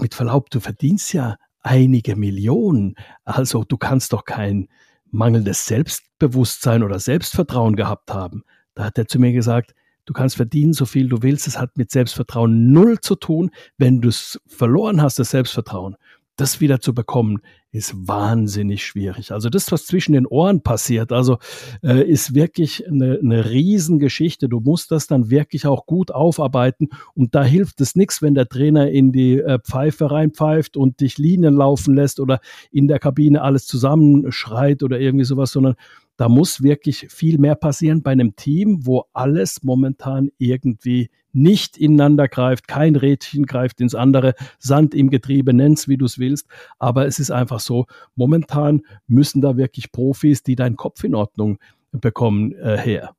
mit Verlaub, du verdienst ja einige Millionen. Also du kannst doch kein mangelndes Selbstbewusstsein oder Selbstvertrauen gehabt haben. Da hat er zu mir gesagt, Du kannst verdienen, so viel du willst. Es hat mit Selbstvertrauen null zu tun. Wenn du es verloren hast, das Selbstvertrauen, das wieder zu bekommen, ist wahnsinnig schwierig. Also das, was zwischen den Ohren passiert, also äh, ist wirklich eine, eine Riesengeschichte. Du musst das dann wirklich auch gut aufarbeiten. Und da hilft es nichts, wenn der Trainer in die äh, Pfeife reinpfeift und dich Linien laufen lässt oder in der Kabine alles zusammenschreit oder irgendwie sowas, sondern da muss wirklich viel mehr passieren bei einem Team, wo alles momentan irgendwie nicht ineinander greift, kein Rädchen greift ins andere, Sand im Getriebe, nenn's wie du es willst. Aber es ist einfach so, momentan müssen da wirklich Profis, die deinen Kopf in Ordnung bekommen, äh, her.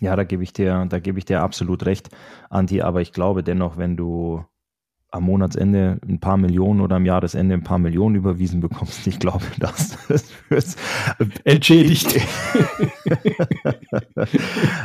Ja, da gebe ich dir, da gebe ich dir absolut recht, Anti. Aber ich glaube dennoch, wenn du am Monatsende ein paar Millionen oder am Jahresende ein paar Millionen überwiesen bekommst. Ich glaube, das ist entschädigt.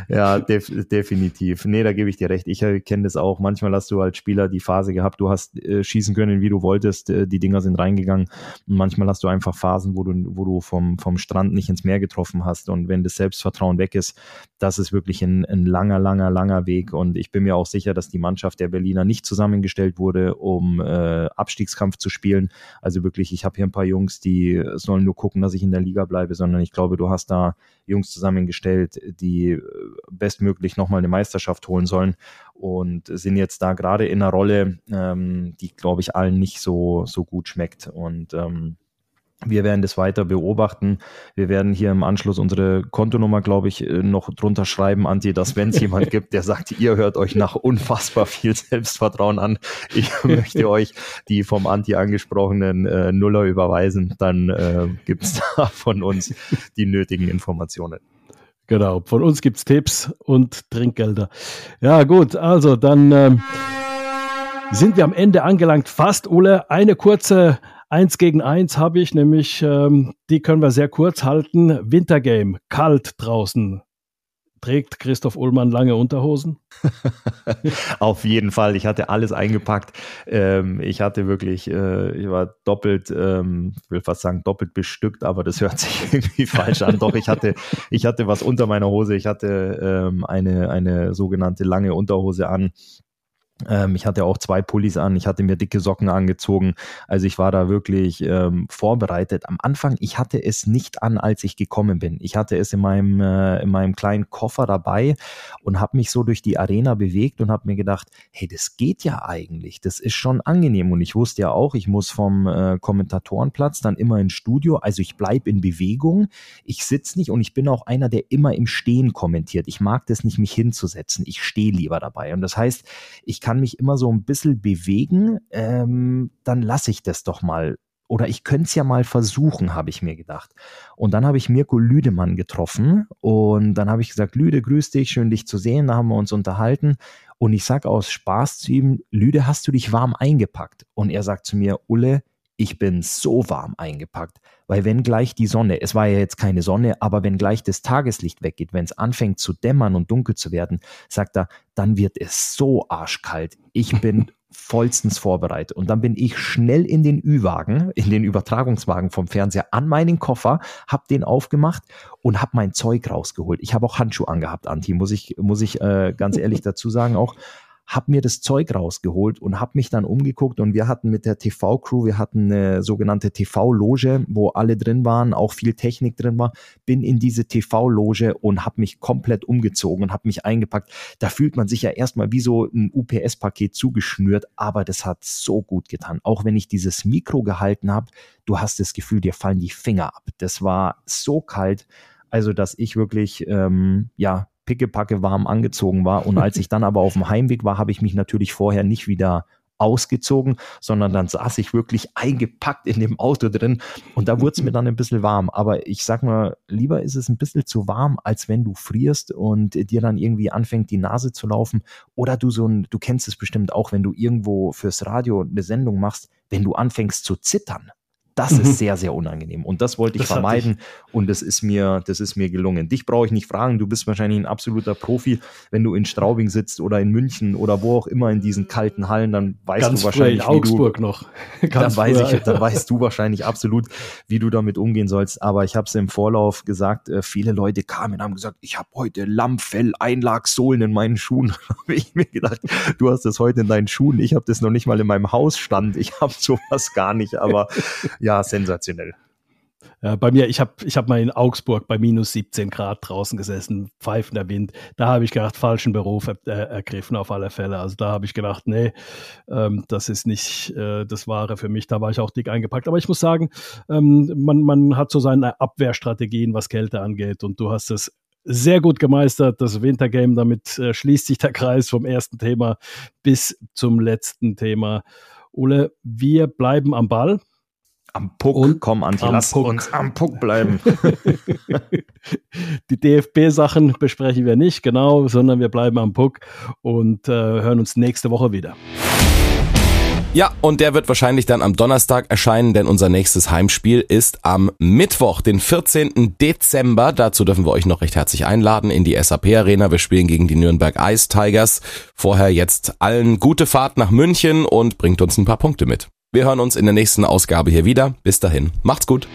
ja, def definitiv. Nee, da gebe ich dir recht. Ich kenne das auch. Manchmal hast du als Spieler die Phase gehabt, du hast äh, schießen können, wie du wolltest. Äh, die Dinger sind reingegangen. Und manchmal hast du einfach Phasen, wo du, wo du vom, vom Strand nicht ins Meer getroffen hast. Und wenn das Selbstvertrauen weg ist, das ist wirklich ein, ein langer, langer, langer Weg. Und ich bin mir auch sicher, dass die Mannschaft der Berliner nicht zusammengestellt wurde wurde, um äh, Abstiegskampf zu spielen. Also wirklich, ich habe hier ein paar Jungs, die sollen nur gucken, dass ich in der Liga bleibe, sondern ich glaube, du hast da Jungs zusammengestellt, die äh, bestmöglich nochmal eine Meisterschaft holen sollen und sind jetzt da gerade in einer Rolle, ähm, die, glaube ich, allen nicht so, so gut schmeckt. Und ähm, wir werden das weiter beobachten. Wir werden hier im Anschluss unsere Kontonummer, glaube ich, äh, noch drunter schreiben, Anti, dass wenn es jemand gibt, der sagt, ihr hört euch nach unfassbar viel Selbstvertrauen an, ich möchte euch die vom Anti angesprochenen äh, Nuller überweisen, dann äh, gibt es da von uns die nötigen Informationen. Genau, von uns gibt es Tipps und Trinkgelder. Ja, gut, also dann ähm, sind wir am Ende angelangt. Fast, Ulle, eine kurze Eins gegen eins habe ich, nämlich ähm, die können wir sehr kurz halten. Wintergame, kalt draußen. Trägt Christoph Ullmann lange Unterhosen? Auf jeden Fall. Ich hatte alles eingepackt. Ähm, ich hatte wirklich, äh, ich war doppelt, ähm, ich will fast sagen doppelt bestückt, aber das hört sich irgendwie falsch an. Doch ich hatte, ich hatte was unter meiner Hose. Ich hatte ähm, eine eine sogenannte lange Unterhose an Ähm, ich hatte auch zwei Pullis an, ich hatte mir dicke Socken angezogen. Also ich war da wirklich ähm, vorbereitet. Am Anfang, ich hatte es nicht an, als ich gekommen bin. Ich hatte es in meinem, äh, in meinem kleinen Koffer dabei und habe mich so durch die Arena bewegt und habe mir gedacht, hey, das geht ja eigentlich. Das ist schon angenehm. Und ich wusste ja auch, ich muss vom äh, Kommentatorenplatz dann immer ins Studio. Also ich bleibe in Bewegung. Ich sitze nicht und ich bin auch einer, der immer im Stehen kommentiert. Ich mag das nicht, mich hinzusetzen. Ich stehe lieber dabei. Und das heißt, ich kann mich immer so ein bisschen bewegen, ähm, dann lasse ich das doch mal. Oder ich könnte es ja mal versuchen, habe ich mir gedacht. Und dann habe ich Mirko Lüdemann getroffen und dann habe ich gesagt, Lüde, grüß dich, schön dich zu sehen. Da haben wir uns unterhalten. Und ich sage aus Spaß zu ihm, Lüde, hast du dich warm eingepackt? Und er sagt zu mir, Ulle, ich bin so warm eingepackt, weil wenn gleich die Sonne, es war ja jetzt keine Sonne, aber wenn gleich das Tageslicht weggeht, wenn es anfängt zu dämmern und dunkel zu werden, sagt er, dann wird es so arschkalt. Ich bin vollstens vorbereitet. Und dann bin ich schnell in den Ü-Wagen, in den Übertragungswagen vom Fernseher an meinen Koffer, hab den aufgemacht und hab mein Zeug rausgeholt. Ich habe auch Handschuhe angehabt, Anti, muss ich, muss ich äh, ganz ehrlich dazu sagen auch habe mir das Zeug rausgeholt und habe mich dann umgeguckt und wir hatten mit der TV-Crew, wir hatten eine sogenannte TV-Loge, wo alle drin waren, auch viel Technik drin war, bin in diese TV-Loge und habe mich komplett umgezogen und habe mich eingepackt. Da fühlt man sich ja erstmal wie so ein UPS-Paket zugeschnürt, aber das hat so gut getan. Auch wenn ich dieses Mikro gehalten habe, du hast das Gefühl, dir fallen die Finger ab. Das war so kalt, also dass ich wirklich, ähm, ja, pickepacke warm angezogen war. Und als ich dann aber auf dem Heimweg war, habe ich mich natürlich vorher nicht wieder ausgezogen, sondern dann saß ich wirklich eingepackt in dem Auto drin und da wurde es mir dann ein bisschen warm. Aber ich sag mal, lieber ist es ein bisschen zu warm, als wenn du frierst und dir dann irgendwie anfängt, die Nase zu laufen. Oder du so ein, du kennst es bestimmt auch, wenn du irgendwo fürs Radio eine Sendung machst, wenn du anfängst zu zittern. Das mhm. ist sehr, sehr unangenehm. Und das wollte ich das vermeiden. Ich. Und das ist mir, das ist mir gelungen. Dich brauche ich nicht fragen. Du bist wahrscheinlich ein absoluter Profi. Wenn du in Straubing sitzt oder in München oder wo auch immer in diesen kalten Hallen, dann weißt Ganz du wahrscheinlich. In Augsburg du, noch. Ganz dann weiß ich, dann weißt du wahrscheinlich absolut, wie du damit umgehen sollst. Aber ich habe es im Vorlauf gesagt, äh, viele Leute kamen und haben gesagt, ich habe heute Lammfell, Einlagsohlen in meinen Schuhen. habe ich mir gedacht, du hast das heute in deinen Schuhen. Ich habe das noch nicht mal in meinem Haus stand. Ich habe sowas gar nicht. Aber ja, sensationell. Ja, bei mir, ich habe ich hab mal in Augsburg bei minus 17 Grad draußen gesessen, pfeifender Wind. Da habe ich gedacht, falschen Beruf er, äh, ergriffen auf alle Fälle. Also da habe ich gedacht, nee, ähm, das ist nicht äh, das Wahre für mich. Da war ich auch dick eingepackt. Aber ich muss sagen, ähm, man, man hat so seine Abwehrstrategien, was Kälte angeht. Und du hast es sehr gut gemeistert, das Wintergame. Damit äh, schließt sich der Kreis vom ersten Thema bis zum letzten Thema. Ole, wir bleiben am Ball am Puck, und komm Anti, lass Puck. uns am Puck bleiben. Die DFB-Sachen besprechen wir nicht, genau, sondern wir bleiben am Puck und äh, hören uns nächste Woche wieder. Ja, und der wird wahrscheinlich dann am Donnerstag erscheinen, denn unser nächstes Heimspiel ist am Mittwoch, den 14. Dezember. Dazu dürfen wir euch noch recht herzlich einladen in die SAP Arena. Wir spielen gegen die Nürnberg Ice Tigers. Vorher jetzt allen gute Fahrt nach München und bringt uns ein paar Punkte mit. Wir hören uns in der nächsten Ausgabe hier wieder. Bis dahin, macht's gut.